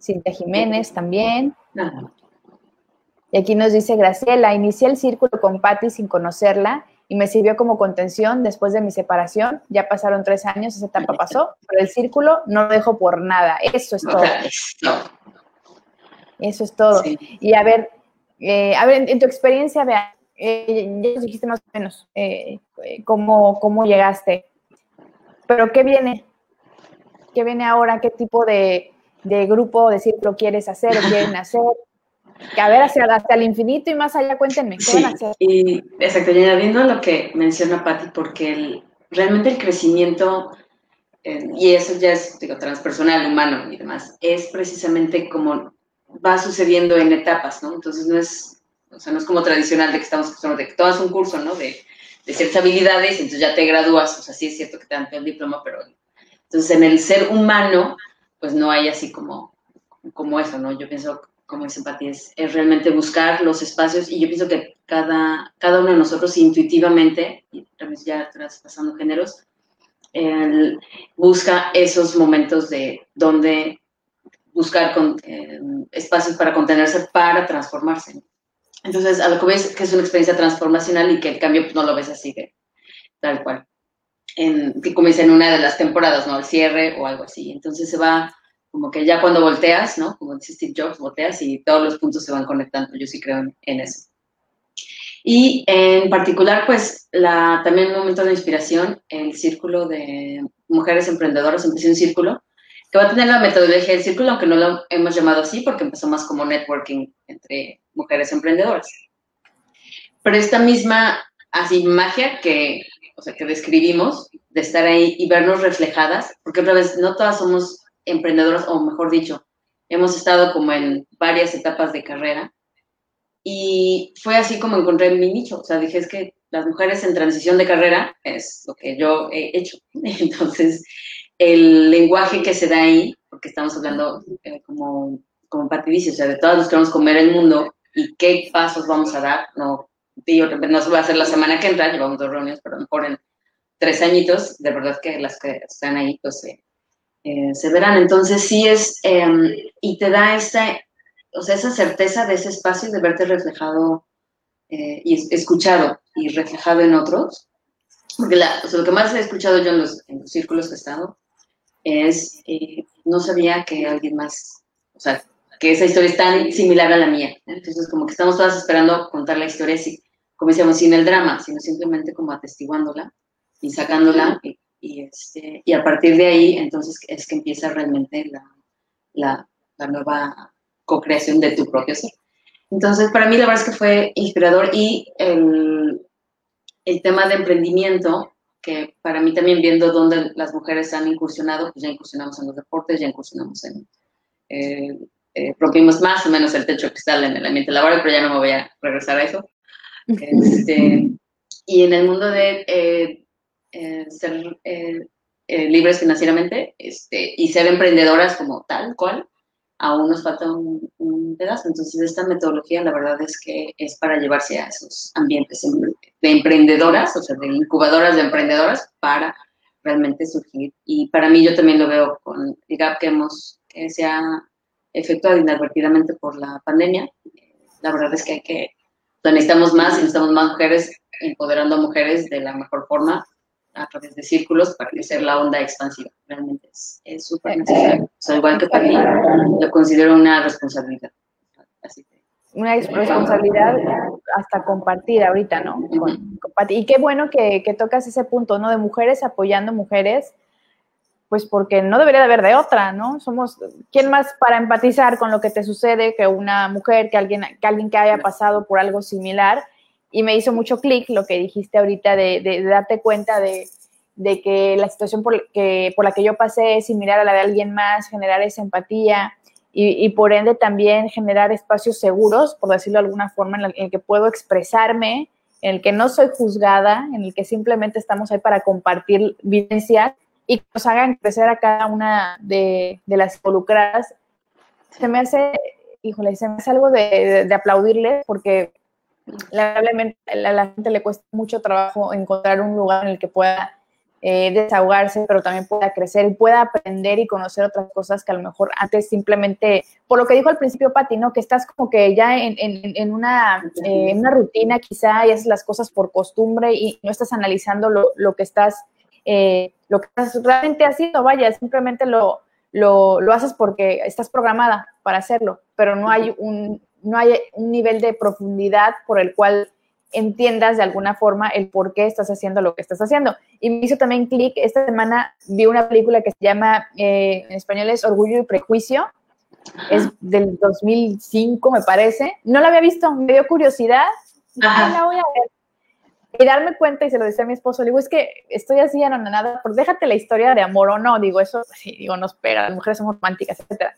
Cintia Jiménez también. Y aquí nos dice Graciela, inicié el círculo con Patti sin conocerla y me sirvió como contención después de mi separación. Ya pasaron tres años, esa etapa pasó, pero el círculo no lo dejo por nada. Eso es todo. Eso es todo. Y a ver, eh, a ver, en, tu experiencia, vea, eh, ya nos dijiste más o menos eh, cómo, cómo llegaste, pero ¿qué viene? ¿Qué viene ahora? ¿Qué tipo de, de grupo, de círculo quieres hacer o quieren hacer? Que a ver, hacia, hasta el infinito y más allá, cuéntenme, ¿qué van a hacer? Y exacto, y añadiendo lo que menciona Patti, porque el, realmente el crecimiento, eh, y eso ya es digo, transpersonal, humano y demás, es precisamente como va sucediendo en etapas, ¿no? Entonces no es o sea, no es como tradicional de que estamos de que tomas un curso, ¿no? De, de ciertas habilidades y entonces ya te gradúas. O sea, sí es cierto que te dan el diploma, pero entonces en el ser humano, pues no hay así como, como eso, ¿no? Yo pienso, como es empatía, es, realmente buscar los espacios y yo pienso que cada, cada uno de nosotros intuitivamente, y ya traspasando géneros, busca esos momentos de donde buscar con, eh, espacios para contenerse, para transformarse. Entonces, a lo que ves que es una experiencia transformacional y que el cambio pues, no lo ves así tal cual. En, que dice en una de las temporadas, ¿no? El cierre o algo así. Entonces se va como que ya cuando volteas, ¿no? Como dice Steve Jobs, volteas y todos los puntos se van conectando. Yo sí creo en, eso. Y en particular, pues, la, también un momento de inspiración, el círculo de mujeres emprendedoras, empecé un círculo que va a tener la metodología del círculo, aunque no lo hemos llamado así porque empezó más como networking entre mujeres emprendedoras. Pero esta misma así magia que, o sea, que describimos, de estar ahí y vernos reflejadas, porque otra vez no todas somos emprendedoras, o mejor dicho, hemos estado como en varias etapas de carrera. Y fue así como encontré mi nicho. O sea, dije, es que las mujeres en transición de carrera es lo que yo he hecho. Entonces, el lenguaje que se da ahí, porque estamos hablando eh, como, como dice, o sea, de todos los que vamos a comer el mundo y qué pasos vamos a dar, no, digo, no va a hacer la semana que entra, llevamos dos reuniones, pero mejor en tres añitos, de verdad que las que están ahí, pues eh, se verán. Entonces sí es, em, y te da esta, o sea, esa certeza de ese espacio de verte reflejado eh, y escuchado y reflejado en otros. Porque la, o sea, lo que más he escuchado yo en los, en los círculos que he estado es, eh, no sabía que alguien más, o sea, que esa historia es tan similar a la mía. Entonces, como que estamos todas esperando contar la historia, así, como decíamos, sin el drama, sino simplemente como atestiguándola y sacándola. Y, este, y a partir de ahí, entonces, es que empieza realmente la, la, la nueva co-creación de tu propio ser. Entonces, para mí la verdad es que fue inspirador y el, el tema de emprendimiento que para mí también viendo dónde las mujeres han incursionado, pues ya incursionamos en los deportes, ya incursionamos en, eh, eh, rompimos más o menos el techo que cristal en el ambiente laboral, pero ya no me voy a regresar a eso. Este, y en el mundo de eh, eh, ser libres financieramente este, y ser emprendedoras como tal cual, aún nos falta un, pedazo. Entonces, esta metodología, la verdad es que es para llevarse a esos ambientes de emprendedoras, o sea, de incubadoras de emprendedoras, para realmente surgir. Y para mí, yo también lo veo con el gap que hemos, que se ha efectuado inadvertidamente por la pandemia. La verdad es que hay que, necesitamos más y necesitamos más mujeres empoderando a mujeres de la mejor forma a través de círculos para crecer la onda expansiva. Realmente es súper necesario. O sea, igual que para mí, lo considero una responsabilidad. una responsabilidad hasta compartir ahorita, ¿no? y qué bueno que, que, tocas ese punto, ¿no? De mujeres apoyando mujeres, pues porque no debería de haber de otra, ¿no? Somos, ¿quién más para empatizar con lo que te sucede que una mujer, que alguien que, alguien que haya pasado por algo similar? Y me hizo mucho clic lo que dijiste ahorita de, darte cuenta de, que la situación por, que, por la que yo pasé es similar a la de alguien más, generar esa empatía y, por ende también generar espacios seguros, por decirlo de alguna forma, en el, que puedo expresarme, en el que no soy juzgada, en el que simplemente estamos ahí para compartir vivencias y que nos hagan crecer a cada una de, las involucradas. Se me hace, híjole, se me hace algo de, de aplaudirle porque lamentablemente a la gente le cuesta mucho trabajo encontrar un lugar en el que pueda eh, desahogarse, pero también pueda crecer y pueda aprender y conocer otras cosas que a lo mejor antes simplemente, por lo que dijo al principio Pati, ¿no? Que estás como que ya en, en, una, eh, rutina quizá y haces las cosas por costumbre y no estás analizando lo, lo que estás, eh, lo que estás realmente haciendo, vaya, simplemente lo, lo, lo haces porque estás programada para hacerlo, pero no hay un, no hay un nivel de profundidad por el cual entiendas de alguna forma el por qué estás haciendo lo que estás haciendo. Y me hizo también clic, esta semana vi una película que se llama, eh, en español es Orgullo y Prejuicio, es del 2005 me parece, no la había visto, me dio curiosidad, la voy a ver. Y darme cuenta, y se lo decía a mi esposo, le digo, es que estoy así anonadada, pues déjate la historia de amor o no, digo, eso, sí, digo, no espera, las mujeres somos románticas, etcétera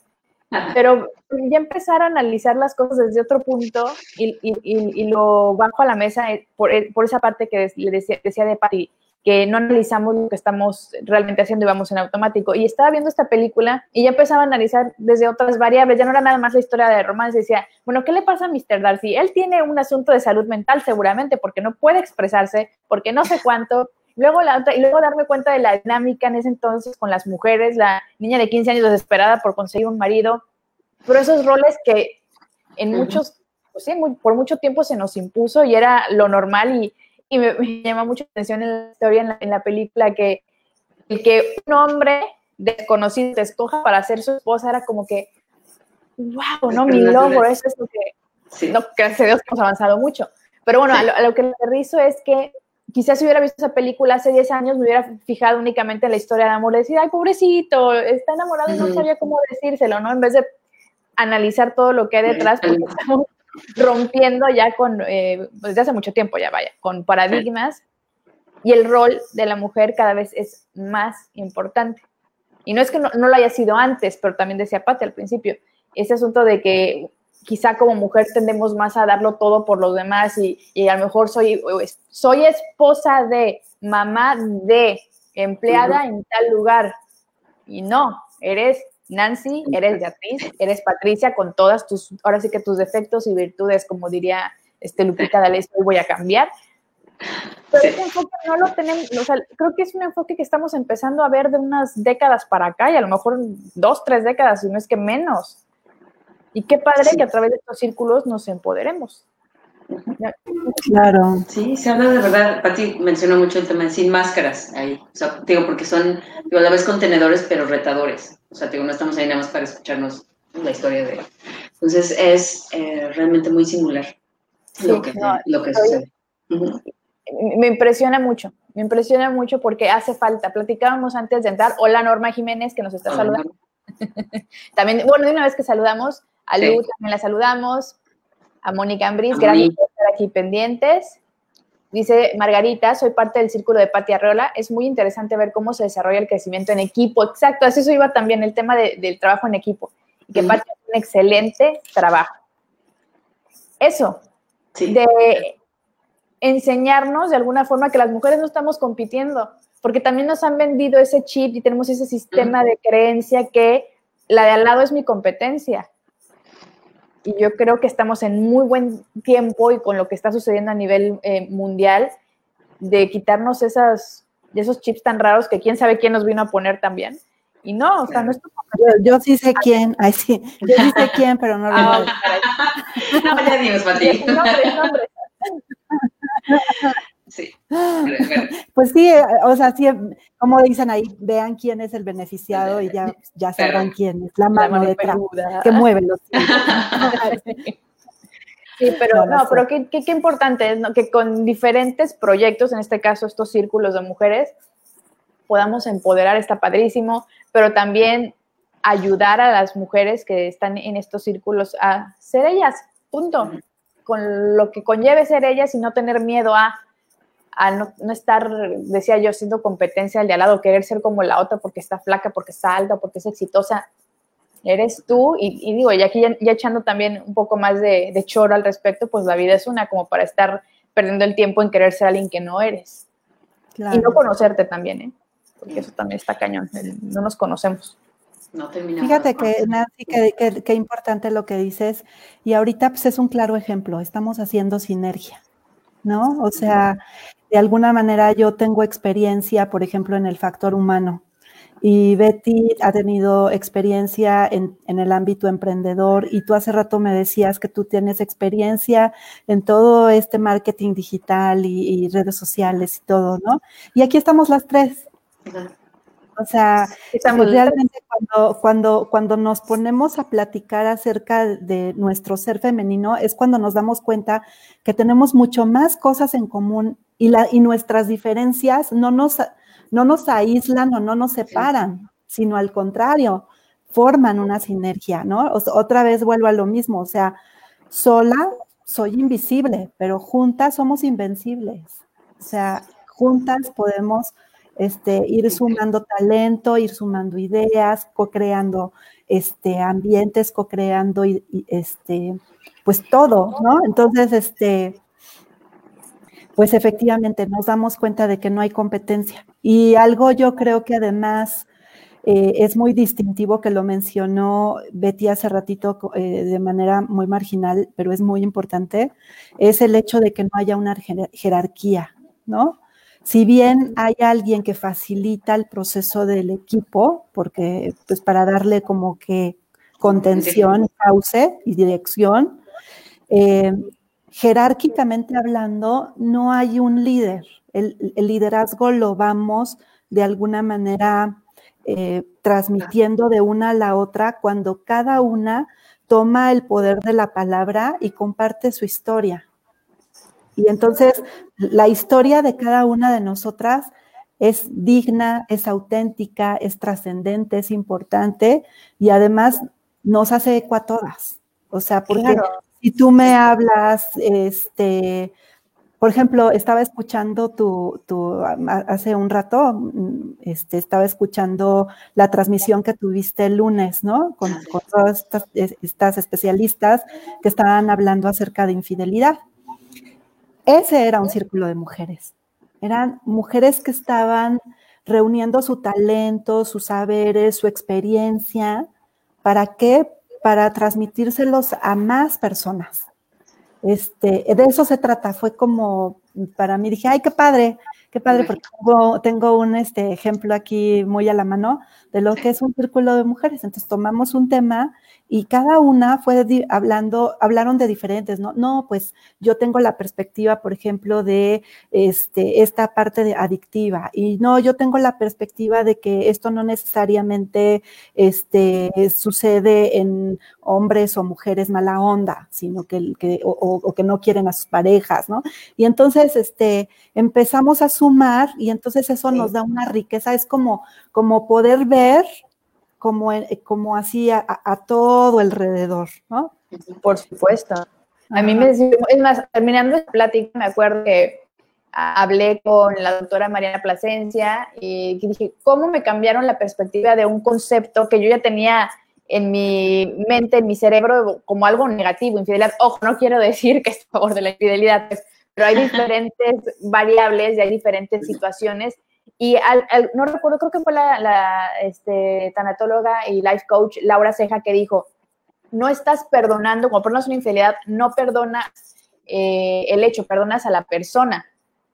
pero ya empezar a analizar las cosas desde otro punto y, y, y, lo bajo a la mesa eh, por, eh, por esa parte que le decía, decía de Patti, que no analizamos lo que estamos realmente haciendo y vamos en automático. Y estaba viendo esta película y ya empezaba a analizar desde otras variables, ya no era nada más la historia de romance, decía, bueno, ¿qué le pasa a Mr. Darcy? Él tiene un asunto de salud mental seguramente porque no puede expresarse, porque no sé cuánto. Luego la otra, y luego darme cuenta de la dinámica en ese entonces con las mujeres, la niña de 15 años desesperada por conseguir un marido, pero esos roles que en muchos, pues sí, por mucho tiempo se nos impuso y era lo normal y, y me, llama mucho la atención en la historia, en la, película, que el que un hombre desconocido te escoja para ser su esposa era como que, wow, no, mi logro, eso es lo que, no, gracias a Dios hemos avanzado mucho. Pero bueno, a, lo, que me aterrizo es que quizás si hubiera visto esa película hace 10 años, me hubiera fijado únicamente en la historia de amor, decir, ay, pobrecito, está enamorado y no sabía cómo decírselo, ¿no? En vez de analizar todo lo que hay detrás, porque estamos rompiendo ya con, eh, desde hace mucho tiempo ya vaya, con paradigmas y el rol de la mujer cada vez es más importante. Y no es que no, lo haya sido antes, pero también decía Pati al principio, ese asunto de que quizá como mujer tendemos más a darlo todo por los demás y, y a lo mejor soy, soy esposa de, mamá de, empleada en tal lugar. Y no, eres Nancy, eres Beatriz, eres Patricia con todas tus, ahora sí que tus defectos y virtudes, como diría este Lupita D'Alessio, hoy voy a cambiar. Pero ese enfoque no lo tenemos, o sea, creo que es un enfoque que estamos empezando a ver de unas décadas para acá y a lo mejor dos, tres décadas, si no es que menos. Y qué padre que a través de estos círculos nos empoderemos. Claro. Sí, se habla de verdad. Pati mencionó mucho el tema de sin máscaras ahí. O sea, digo, porque son, digo, a la vez contenedores, pero retadores. O sea, digo, no estamos ahí nada más para escucharnos la historia de. Entonces, es eh, realmente muy singular lo que, lo que sucede. Me impresiona mucho, me impresiona mucho porque hace falta. Platicábamos antes de entrar. Hola, Norma Jiménez, que nos está saludando. también, bueno, de una vez que saludamos, a también la saludamos a Mónica Ambris, gracias por estar aquí pendientes. Dice Margarita, soy parte del círculo de Pati Arreola. Es muy interesante ver cómo se desarrolla el crecimiento en equipo. Exacto, así eso iba también el tema del trabajo en equipo. Y que Pati hace un excelente trabajo. Eso, de enseñarnos de alguna forma que las mujeres no estamos compitiendo, porque también nos han vendido ese chip y tenemos ese sistema de creencia que la de al lado es mi competencia. Y yo creo que estamos en muy buen tiempo y con lo que está sucediendo a nivel eh, mundial de quitarnos esas, esos chips tan raros que quién sabe quién nos vino a poner también. Y no, o sea, no es yo, sí sé quién, ay sí, yo sí sé quién, pero no lo ah, No, ya dimos, Pati. Sí. Pues sí, eh, o sea, sí, como dicen ahí, vean quién es el beneficiado y ya, ya sabrán quién es la mano, detrás que mueve los Sí, pero no, pero qué, qué, importante es que con diferentes proyectos, en este caso estos círculos de mujeres, podamos empoderar, está padrísimo, pero también ayudar a las mujeres que están en estos círculos a ser ellas, punto. Con lo que conlleve ser ellas y no tener miedo a a no, estar, decía yo, siendo competencia del de al lado, querer ser como la otra porque está flaca, porque está alta, porque es exitosa. Eres tú, y, digo, y aquí ya, echando también un poco más de, de, choro al respecto, pues la vida es una, como para estar perdiendo el tiempo en querer ser alguien que no eres. Y no conocerte también, ¿eh? Porque eso también está cañón, no nos conocemos. No Fíjate que, Nancy, qué importante lo que dices, y ahorita pues es un claro ejemplo, estamos haciendo sinergia. ¿no? O sea, de alguna manera yo tengo experiencia, por ejemplo, en el factor humano. Y Betty ha tenido experiencia en, el ámbito emprendedor y tú hace rato me decías que tú tienes experiencia en todo este marketing digital y, redes sociales y todo, ¿no? Y aquí estamos las tres. O sea, realmente cuando, cuando, cuando nos ponemos a platicar acerca de nuestro ser femenino es cuando nos damos cuenta que tenemos mucho más cosas en común y, la, y nuestras diferencias no nos, no nos aíslan o no nos separan, sino al contrario, forman una sinergia, ¿no? otra vez vuelvo a lo mismo, o sea, sola soy invisible, pero juntas somos invencibles. O sea, juntas podemos este, ir sumando talento, ir sumando ideas, co-creando este, ambientes, co-creando este, pues todo, ¿no? Entonces, este, pues efectivamente nos damos cuenta de que no hay competencia. Y algo yo creo que además eh, es muy distintivo que lo mencionó Betty hace ratito eh, de manera muy marginal, pero es muy importante, es el hecho de que no haya una jerarquía, ¿no? Si bien hay alguien que facilita el proceso del equipo, porque pues para darle como que contención, cauce y dirección, eh, jerárquicamente hablando, no hay un líder. El, liderazgo lo vamos de alguna manera eh, transmitiendo de una a la otra cuando cada una toma el poder de la palabra y comparte su historia. Y entonces la historia de cada una de nosotras es digna, es auténtica, es trascendente, es importante y además nos hace eco a todas. O sea, porque si tú me hablas, este, por ejemplo, estaba escuchando tu, tu, hace un rato, este, estaba escuchando la transmisión que tuviste el lunes, ¿no? Con, con todas estas especialistas que estaban hablando acerca de infidelidad. Ese era un círculo de mujeres. Eran mujeres que estaban reuniendo su talento, sus saberes, su experiencia. ¿Para qué? Para transmitírselos a más personas. Este, de eso se trata. Fue como, para mí dije, ay, qué padre, qué padre, porque tengo, tengo un este, ejemplo aquí muy a la mano de lo que es un círculo de mujeres. Entonces tomamos un tema y cada una fue hablando, hablaron de diferentes, ¿no? No, pues yo tengo la perspectiva, por ejemplo, de este, esta parte de adictiva y no, yo tengo la perspectiva de que esto no necesariamente este, sucede en hombres o mujeres mala onda, sino que, que o, que no quieren a sus parejas, ¿no? Y entonces, este, empezamos a sumar y entonces eso nos da una riqueza, es como, como poder ver como, eh, como así a, todo alrededor, ¿no? Por supuesto. A mí me es más, terminando la plática, me acuerdo que hablé con la doctora Mariana Plasencia y dije, ¿cómo me cambiaron la perspectiva de un concepto que yo ya tenía en mi mente, en mi cerebro, como algo negativo, infidelidad? Ojo, no quiero decir que es a favor de la infidelidad, pues, pero hay diferentes variables y hay diferentes situaciones. Y no recuerdo, creo que fue la, este, tanatóloga y life coach Laura Ceja que dijo, no estás perdonando, como perdonas una infidelidad, no perdonas eh, el hecho, perdonas a la persona.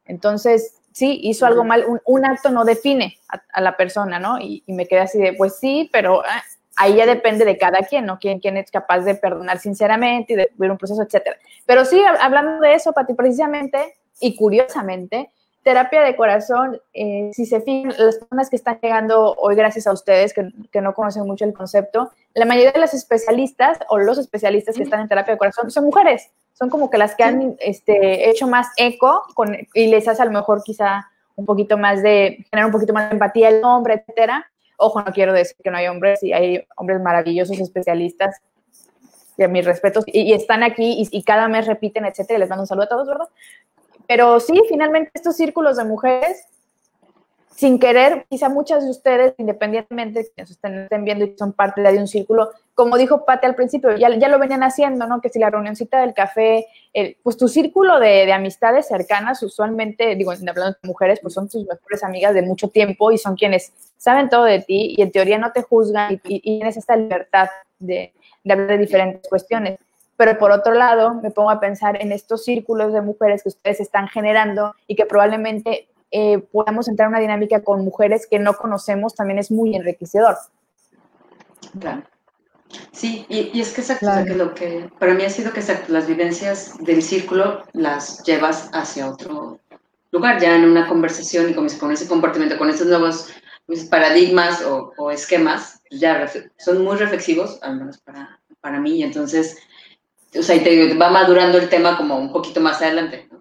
Entonces, sí, hizo algo mal, un, acto no define a, la persona, ¿no? Y, me quedé así de, pues sí, pero ah, ahí ya depende de cada quien, ¿no? Quién, quién es capaz de perdonar sinceramente y de vivir un proceso, etcétera. Pero sí, hablando de eso, Pati, precisamente y curiosamente, terapia de corazón, eh, si se fijan, las personas que están llegando hoy gracias a ustedes, que, que, no conocen mucho el concepto, la mayoría de las especialistas o los especialistas que están en terapia de corazón son mujeres, son como que las que han este, hecho más eco con, y les hace a lo mejor quizá un poquito más de, generar un poquito más de empatía el hombre, etcétera. Ojo, no quiero decir que no hay hombres, y hay hombres maravillosos especialistas, y a mis respetos, y, están aquí y, y, cada mes repiten, etcétera, y les mando un saludo a todos, ¿verdad? Pero sí, finalmente estos círculos de mujeres sin querer, quizá muchas de ustedes, independientemente de que nos estén, viendo y son parte de un círculo, como dijo Pate al principio, ya, ya, lo venían haciendo, ¿no? Que si la reunioncita del café, pues tu círculo de, amistades cercanas, usualmente, digo, hablando de mujeres, pues son tus mejores amigas de mucho tiempo y son quienes saben todo de ti y en teoría no te juzgan y, tienes esta libertad de, de hablar de diferentes cuestiones. Pero por otro lado, me pongo a pensar en estos círculos de mujeres que ustedes están generando y que probablemente eh, podamos entrar en una dinámica con mujeres que no conocemos también es muy enriquecedor. Claro. Sí, y, es que exacto, que lo que para mí ha sido que las vivencias del círculo las llevas hacia otro lugar, ya en una conversación y con, con ese comportamiento, con esos nuevos pues, paradigmas o, esquemas, ya son muy reflexivos, al menos para, para mí, y entonces, o sea, y te va madurando el tema como un poquito más adelante, ¿no?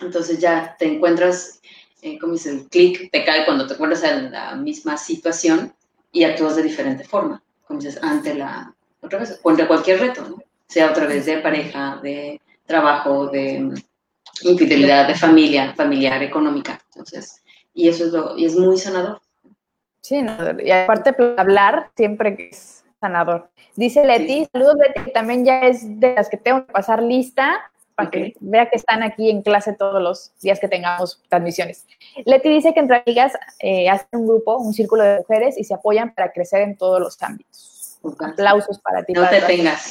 Entonces ya te encuentras, eh, como dice, el clic te cae cuando te encuentras en la misma situación y actúas de diferente forma, como dices, ante la, otra vez, o ante cualquier reto, ¿no? sea a través de pareja, de trabajo, de infidelidad, de familia, familiar, económica. Entonces, y eso es, lo, y es muy sanador. Sí, y aparte hablar siempre es sanador. Dice Leti, saludos Leti, que también ya es de las que tengo que pasar lista para que vea que están aquí en clase todos los días que tengamos transmisiones. Leti dice que entre amigas eh, hacen un grupo, un círculo de mujeres y se apoyan para crecer en todos los ámbitos. Aplausos para ti. No te tengas.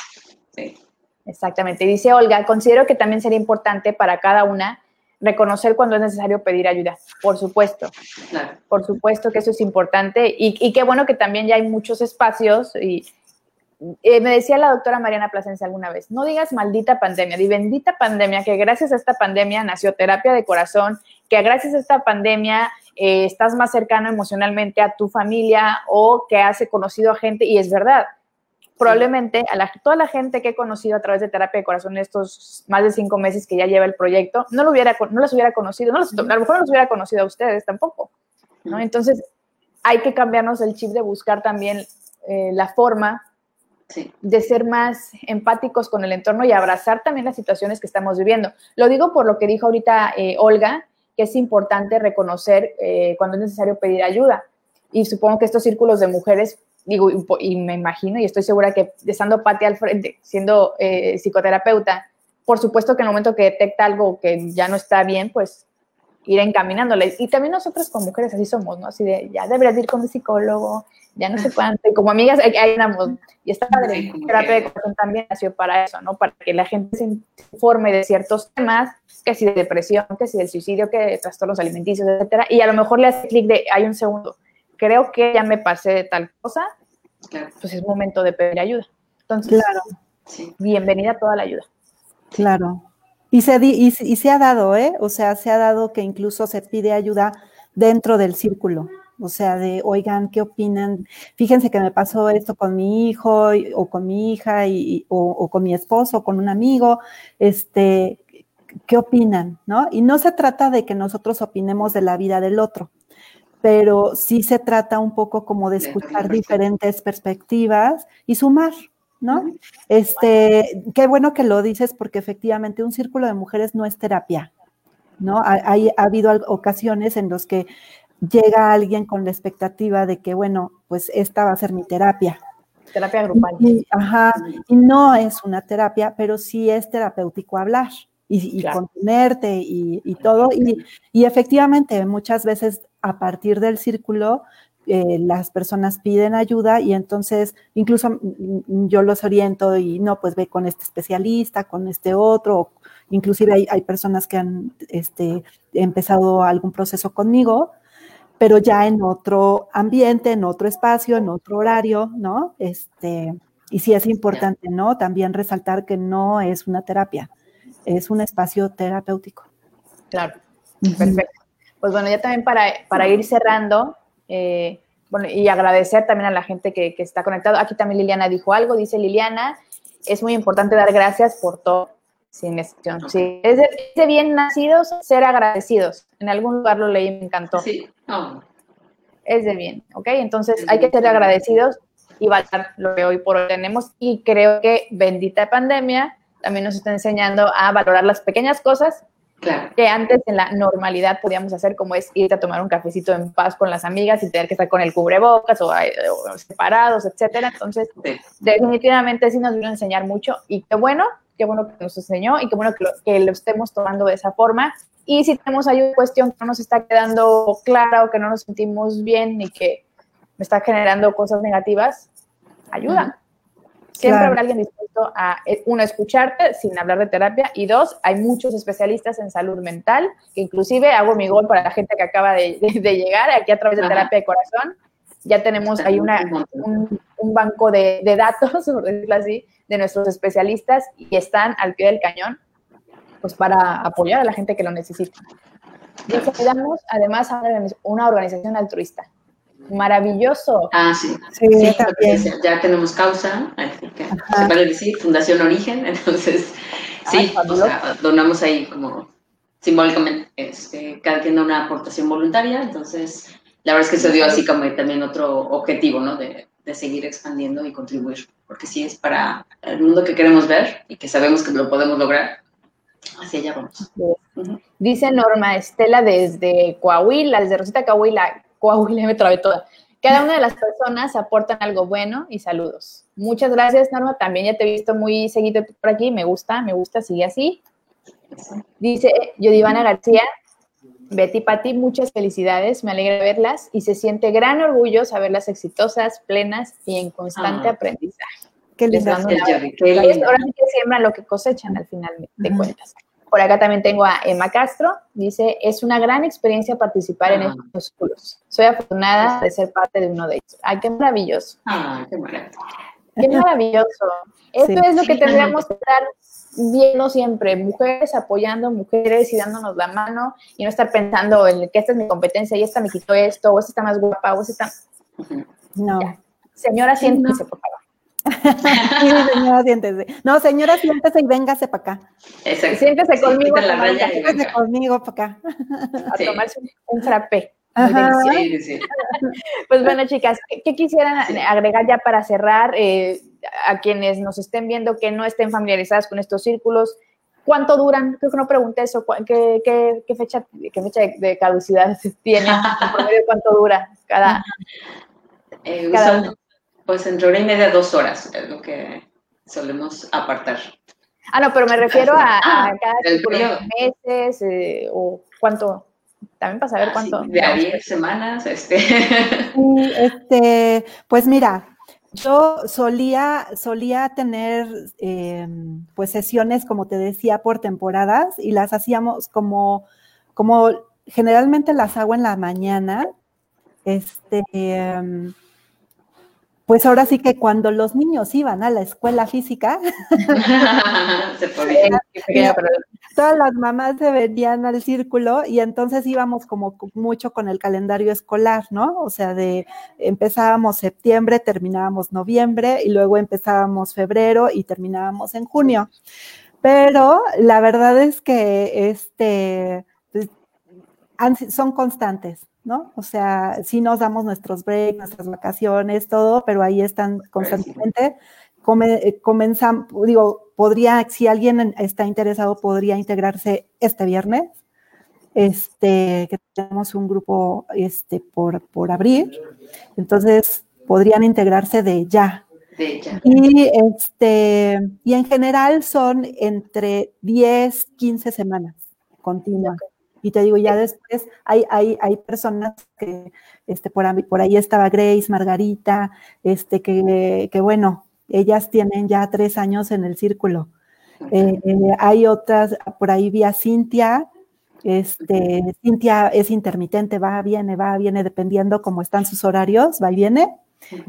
Exactamente. Dice Olga, considero que también sería importante para cada una reconocer cuando es necesario pedir ayuda. Por supuesto. Por supuesto que eso es importante y, y qué bueno que también ya hay muchos espacios y eh, me decía la doctora Mariana Plasencia alguna vez, no digas maldita pandemia, di bendita pandemia, que gracias a esta pandemia nació terapia de corazón, que gracias a esta pandemia eh, estás más cercano emocionalmente a tu familia o que has conocido a gente, y es verdad, probablemente a toda la gente que he conocido a través de terapia de corazón estos más de cinco meses que ya lleva el proyecto, no, lo hubiera, no las hubiera conocido, no a lo mejor no los hubiera conocido a ustedes tampoco, ¿no? Entonces, hay que cambiarnos el chip de buscar también eh, la forma de ser más empáticos con el entorno y abrazar también las situaciones que estamos viviendo. Lo digo por lo que dijo ahorita eh, Olga, que es importante reconocer eh, cuando es necesario pedir ayuda. Y supongo que estos círculos de mujeres, digo, y me imagino y estoy segura que estando Pati al frente, siendo eh, psicoterapeuta, por supuesto que en el momento que detecta algo que ya no está bien, pues ir encaminándole. Y también nosotros como mujeres así somos, ¿no? Así de, ya deberías ir con un psicólogo, ya no sé cuánto, y como amigas ahí andamos. Y esta padre, terapia de corazón también nació para eso, ¿no? Para que la gente se informe de ciertos temas, que si de depresión, que si del suicidio, que de trastornos alimenticios, etcétera, y a lo mejor le hace clic de, hay un segundo, creo que ya me pasé de tal cosa, pues es momento de pedir ayuda. Entonces, claro. bienvenida toda la ayuda. Claro. Y se, y se ha dado, ¿eh? O sea, se ha dado que incluso se pide ayuda dentro del círculo o sea, de, oigan, ¿qué opinan? Fíjense que me pasó esto con mi hijo o con mi hija y, o, con mi esposo o con un amigo, este, ¿qué opinan? ¿No? Y no se trata de que nosotros opinemos de la vida del otro, pero sí se trata un poco como de escuchar diferentes perspectivas y sumar, ¿no? Este, qué bueno que lo dices porque efectivamente un círculo de mujeres no es terapia, ¿no? Ha, ha habido ocasiones en los que llega alguien con la expectativa de que, bueno, pues esta va a ser mi terapia. Terapia grupal. ajá, y no es una terapia, pero sí es terapéutico hablar y, contenerte y, todo. Y, efectivamente, muchas veces a partir del círculo, eh, las personas piden ayuda y entonces incluso mm, mm, yo los oriento y no, pues ve con este especialista, con este otro, inclusive hay, hay personas que han este, empezado algún proceso conmigo pero ya en otro ambiente, en otro espacio, en otro horario, ¿no? Este, y sí es importante, ¿no? También resaltar que no es una terapia, es un espacio terapéutico. Claro, perfecto. Pues bueno, ya también para, para ir cerrando, eh, bueno, y agradecer también a la gente que, que está conectado. Aquí también Liliana dijo algo, dice Liliana, es muy importante dar gracias por todo sin excepción. Sí, es de, bien nacidos ser agradecidos. En algún lugar lo leí y me encantó. Sí. Es de bien, ¿ok? Entonces hay que ser agradecidos y valorar lo que hoy por hoy tenemos y creo que bendita pandemia también nos está enseñando a valorar las pequeñas cosas que antes en la normalidad podíamos hacer, como es irte a tomar un cafecito en paz con las amigas y tener que estar con el cubrebocas o, separados, etcétera. Entonces, definitivamente sí nos vino a enseñar mucho y qué bueno qué bueno que nos enseñó y qué bueno que lo, que lo estemos tomando de esa forma. Y si tenemos ahí una cuestión que no nos está quedando clara o que no nos sentimos bien y que me está generando cosas negativas, ayuda. Siempre habrá alguien dispuesto a, eh, uno, escucharte sin hablar de terapia y dos, hay muchos especialistas en salud mental, que inclusive hago mi gol para la gente que acaba de, llegar aquí a través de terapia de corazón. Ya tenemos ahí una, un, un banco de, de datos, por decirlo así, de nuestros especialistas y están al pie del cañón pues para apoyar a la gente que lo necesita. Y ayudamos además a una organización altruista. Maravilloso. Ah, sí. Sí, también. Ya tenemos causa, se puede decir, Fundación Origen, entonces, sí, donamos ahí como simbólicamente, este, cada quien da una aportación voluntaria, entonces, la verdad es que se dio así como también otro objetivo, ¿no? De, de seguir expandiendo y contribuir, porque sí es para el mundo que queremos ver y que sabemos que lo podemos lograr. Hacia allá vamos. Dice Norma Estela desde Coahuila, desde Rosita Coahuila, Coahuila me trabé toda. Cada una de las personas aportan algo bueno y saludos. Muchas gracias, Norma. También ya te he visto muy seguido por aquí. Me gusta, me gusta, sigue así. Dice Yodivana García, Betty Patti, muchas felicidades, me alegra verlas y se siente gran orgullo saberlas exitosas, plenas y en constante ah. aprendizaje. Qué lindo. Ahora sí que siembran lo que cosechan al final de cuentas. Por acá también tengo a Emma Castro, dice, es una gran experiencia participar en ah. estos cursos. Soy afortunada de ser parte de uno de ellos. Ay, qué maravilloso. Ah, qué maravilloso. Qué maravilloso. Esto es lo que tendríamos que estar viendo siempre, mujeres apoyando mujeres y dándonos la mano y no estar pensando en que esta es mi competencia y esta me quitó esto, o esta está más guapa, o esta está... No. Señora, siéntese, por favor. sí, señora, siéntese. No, señora, siéntese y véngase para acá. Siéntese conmigo. siéntese conmigo para acá. A tomarse un, frappé. Sí, sí. Pues bueno, chicas, ¿qué, quisieran agregar ya para cerrar? Eh, a quienes nos estén viendo que no estén familiarizadas con estos círculos, ¿cuánto duran? Creo que no pregunté eso, ¿qué, qué, fecha, qué fecha de, caducidad tiene? ¿Cuánto dura cada, eh, Pues entre hora y media, dos horas, es lo que solemos apartar. Ah, no, pero me refiero a, ah, cada meses eh, o cuánto también para saber ah, cuánto. de a 10 semanas, este. este. Pues mira, yo solía, solía tener em, pues sesiones, como te decía, por temporadas y las hacíamos como, como generalmente las hago en la mañana. Este, em, pues ahora sí que cuando los niños iban a la escuela física, se podía, todas las mamás se venían al círculo y entonces íbamos como mucho con el calendario escolar, ¿no? O sea, de empezábamos septiembre, terminábamos noviembre y luego empezábamos febrero y terminábamos en junio. Pero la verdad es que este, pues, son constantes, ¿no? O sea, sí nos damos nuestros breaks, nuestras vacaciones, todo, pero ahí están constantemente. Eh, comenzamos, digo, podría, si alguien está interesado, podría integrarse este viernes. este, que tenemos un grupo este, por, por abrir, entonces podrían integrarse de ya. De ya. Y, este, y en general son entre 10, 15 semanas continuas. Y te digo, ya después hay, hay, hay personas que, este, por, ahí, por ahí estaba Grace, Margarita, este, que, que bueno, ellas tienen ya tres años en el círculo. Eh, hay otras, por ahí vi a Cintia, este, Cintia es intermitente, va, viene, va, viene, dependiendo cómo están sus horarios, va y viene.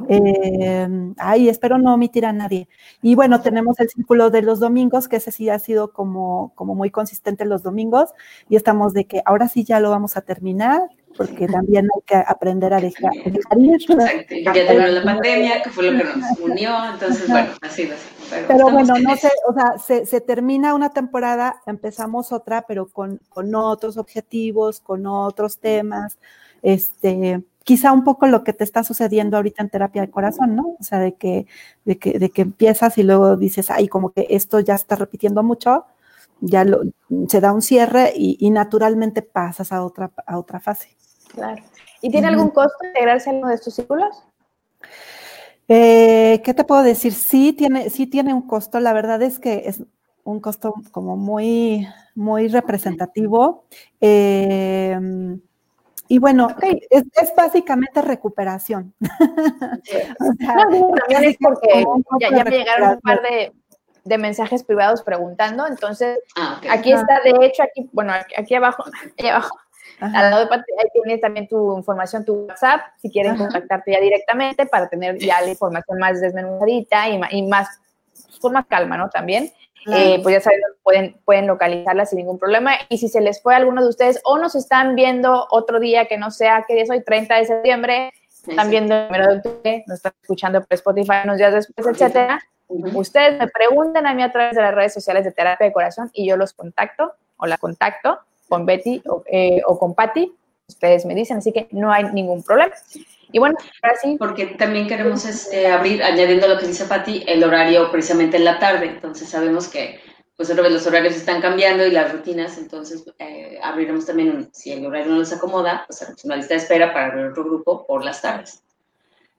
Eh, ay, espero no omitir a nadie. Y bueno, tenemos el círculo de los domingos, que ese sí ha sido como, como muy consistente los domingos, y estamos de que ahora sí ya lo vamos a terminar, porque también hay que aprender a dejar, ir. Exacto, ya terminó la pandemia, que fue lo que nos unió, entonces bueno, así Pero, pero bueno, no sé, o sea, se, se, termina una temporada, empezamos otra, pero con, con otros objetivos, con otros temas, este, quizá un poco lo que te está sucediendo ahorita en terapia de corazón, ¿no? O sea, de que, de que, de que empiezas y luego dices, ay, como que esto ya está repitiendo mucho, ya lo, se da un cierre y, naturalmente pasas a otra, a otra fase. Claro. ¿Y tiene algún costo integrarse en uno de estos círculos? Eh, ¿Qué te puedo decir? Sí tiene, sí tiene un costo. La verdad es que es un costo como muy, muy representativo. Eh, y bueno, es, básicamente recuperación. también es porque ya, me llegaron un par de, mensajes privados preguntando, entonces ah, aquí está, de hecho, aquí, bueno, aquí abajo, aquí abajo, al lado de pantalla, ahí tienes también tu información, tu WhatsApp, si quieren contactarte ya directamente para tener ya la información más desmenuzadita y, y más, con más calma, ¿no? También. Eh, pues ya saben, pueden, pueden localizarla sin ningún problema. Y si se les fue a alguno de ustedes o nos están viendo otro día que no sea que día es hoy, 30 de septiembre, están viendo el primero de octubre, nos están escuchando por Spotify unos días después, etcétera. Ustedes me preguntan a mí a través de las redes sociales de Terapia de Corazón y yo los contacto o la contacto con Betty o, eh, o con Patty. Ustedes me dicen, así que no hay ningún problema. Y bueno, ahora sí. Porque también queremos este, abrir, añadiendo lo que dice Patti, el horario precisamente en la tarde. Entonces sabemos que pues otra vez los horarios están cambiando y las rutinas, entonces eh, abriremos también, si el horario no les acomoda, pues haremos una lista de espera para abrir otro grupo por las tardes.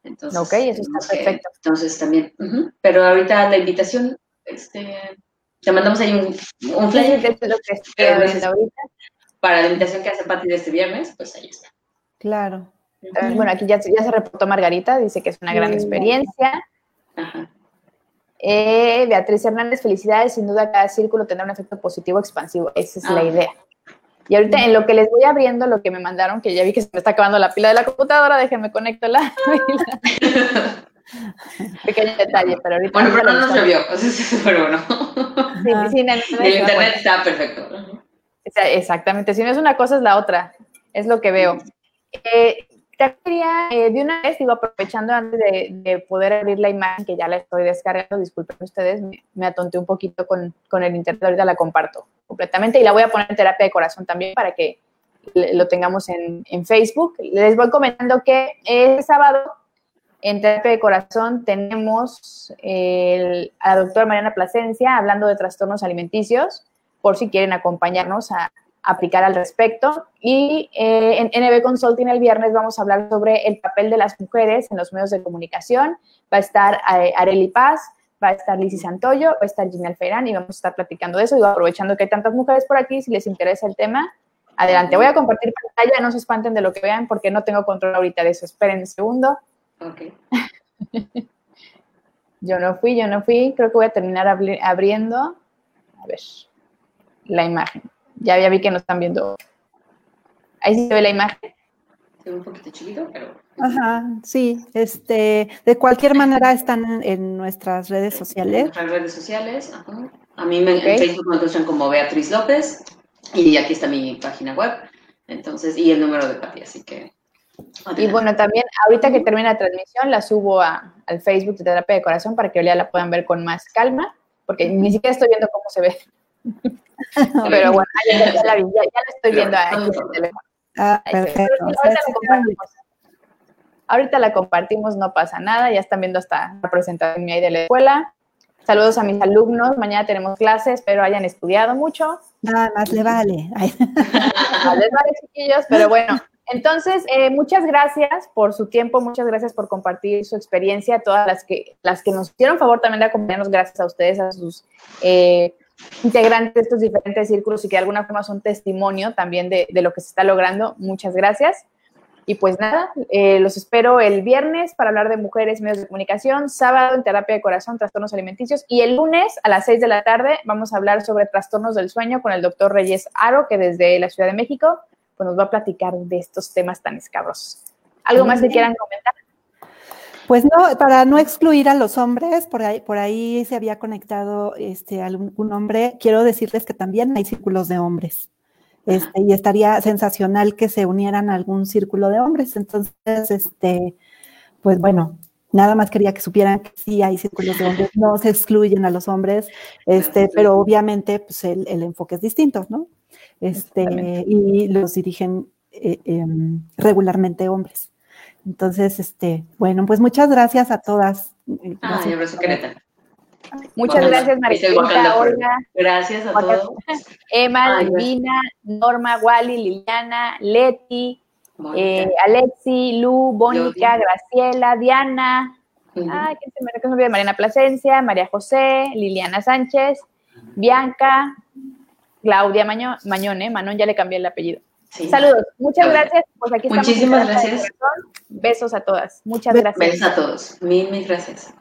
Entonces, ok, eso está perfecto. entonces también, pero ahorita la invitación, este, te mandamos ahí un, un flyer. Sí, lo que estoy ahorita. Para la invitación que hace Patti de este viernes, pues ahí está. Claro. Bueno, aquí ya, ya se reportó Margarita, dice que es una gran experiencia. Eh, Beatriz Hernández, felicidades. Sin duda, cada círculo tendrá un efecto positivo expansivo. Esa es la ah. idea. Y ahorita, en lo que les voy abriendo, lo que me mandaron, que ya vi que se me está acabando la pila de la computadora, déjenme conecto la pila. Pequeño detalle, pero ahorita. Bueno, pero no nos llovió, pero bueno. Sí, sí, el internet está perfecto. Exactamente, si no es una cosa, es la otra. Es lo que veo. Eh, te quería, eh, de una vez, digo, aprovechando antes de, poder abrir la imagen, que ya la estoy descargando, disculpen ustedes, me, atonté un poquito con, con, el internet, ahorita la comparto completamente y la voy a poner en terapia de corazón también para que lo tengamos en, en Facebook. Les voy comentando que este sábado en terapia de corazón tenemos el, a la doctora Mariana Plasencia hablando de trastornos alimenticios, por si quieren acompañarnos a, aplicar al respecto. Y eh, en NB Consulting el viernes vamos a hablar sobre el papel de las mujeres en los medios de comunicación. Va a estar eh, Areli Paz, va a estar Lizzy Santoyo, va a estar Gina Alferán y vamos a estar platicando de eso. Y aprovechando que hay tantas mujeres por aquí, si les interesa el tema, adelante. Voy a compartir pantalla, no se espanten de lo que vean porque no tengo control ahorita de eso. Esperen un segundo. yo no fui, yo no fui. Creo que voy a terminar abriendo. A ver, la imagen. Ya, ya vi que nos están viendo. Ahí sí se ve la imagen. Se ve un poquito chiquito, pero. Ajá, sí. Este, de cualquier manera están en nuestras redes sociales. En nuestras redes sociales, ajá. A mí me, en Facebook me encuentran como Beatriz López y aquí está mi página web. Entonces, y el número de Pati, así que. Y bueno, también ahorita que termina la transmisión la subo a, al Facebook de Terapia de Corazón para que ya la puedan ver con más calma, porque ni siquiera estoy viendo cómo se ve. Pero bueno, ya, la, ya, ya la estoy viendo aquí en el teléfono. Ah, perfecto. Ahorita la, compartimos, no pasa nada, ya están viendo hasta la presentación mía de la escuela. Saludos a mis alumnos. Mañana tenemos clases, espero hayan estudiado mucho. Nada más le vale. les vale, chiquillos, pero bueno. Entonces, eh, muchas gracias por su tiempo, muchas gracias por compartir su experiencia, todas las que, las que nos hicieron favor también de acompañarnos, gracias a ustedes, a sus eh, integrantes de estos diferentes círculos y que de alguna forma son testimonio también de, de lo que se está logrando. Muchas gracias. Y pues nada, eh, los espero el viernes para hablar de mujeres, medios de comunicación, sábado en terapia de corazón, trastornos alimenticios y el lunes a las 6 de la tarde vamos a hablar sobre trastornos del sueño con el doctor Reyes Aro, que desde la Ciudad de México pues nos va a platicar de estos temas tan escabrosos. ¿Algo más que quieran comentar? Pues no, para no excluir a los hombres, por ahí, por ahí se había conectado este, algún hombre, quiero decirles que también hay círculos de hombres. Este, y estaría sensacional que se unieran a algún círculo de hombres. Entonces, este, pues bueno, nada más quería que supieran que sí hay círculos de hombres, no se excluyen a los hombres, este, pero obviamente pues el, enfoque es distinto, ¿no? Este, y los dirigen eh, em, regularmente hombres. Entonces, este, bueno, pues muchas gracias a todas. Ah, abrazo, Muchas gracias, Maricita, Olga. Gracias a todos. Emma, Divina, Norma, Wally, Liliana, Leti, eh, Alexi, Lu, Bónica, Graciela, Diana. Ah, ¿quién se me, que? Mariana Plasencia, María José, Liliana Sánchez, Bianca, Claudia Mañón, Mañone, Manon ya le cambié el apellido. Saludos, muchas gracias. Pues aquí Muchísimas gracias. Besos a todas. Muchas gracias. Besos a todos. Mil, mil gracias.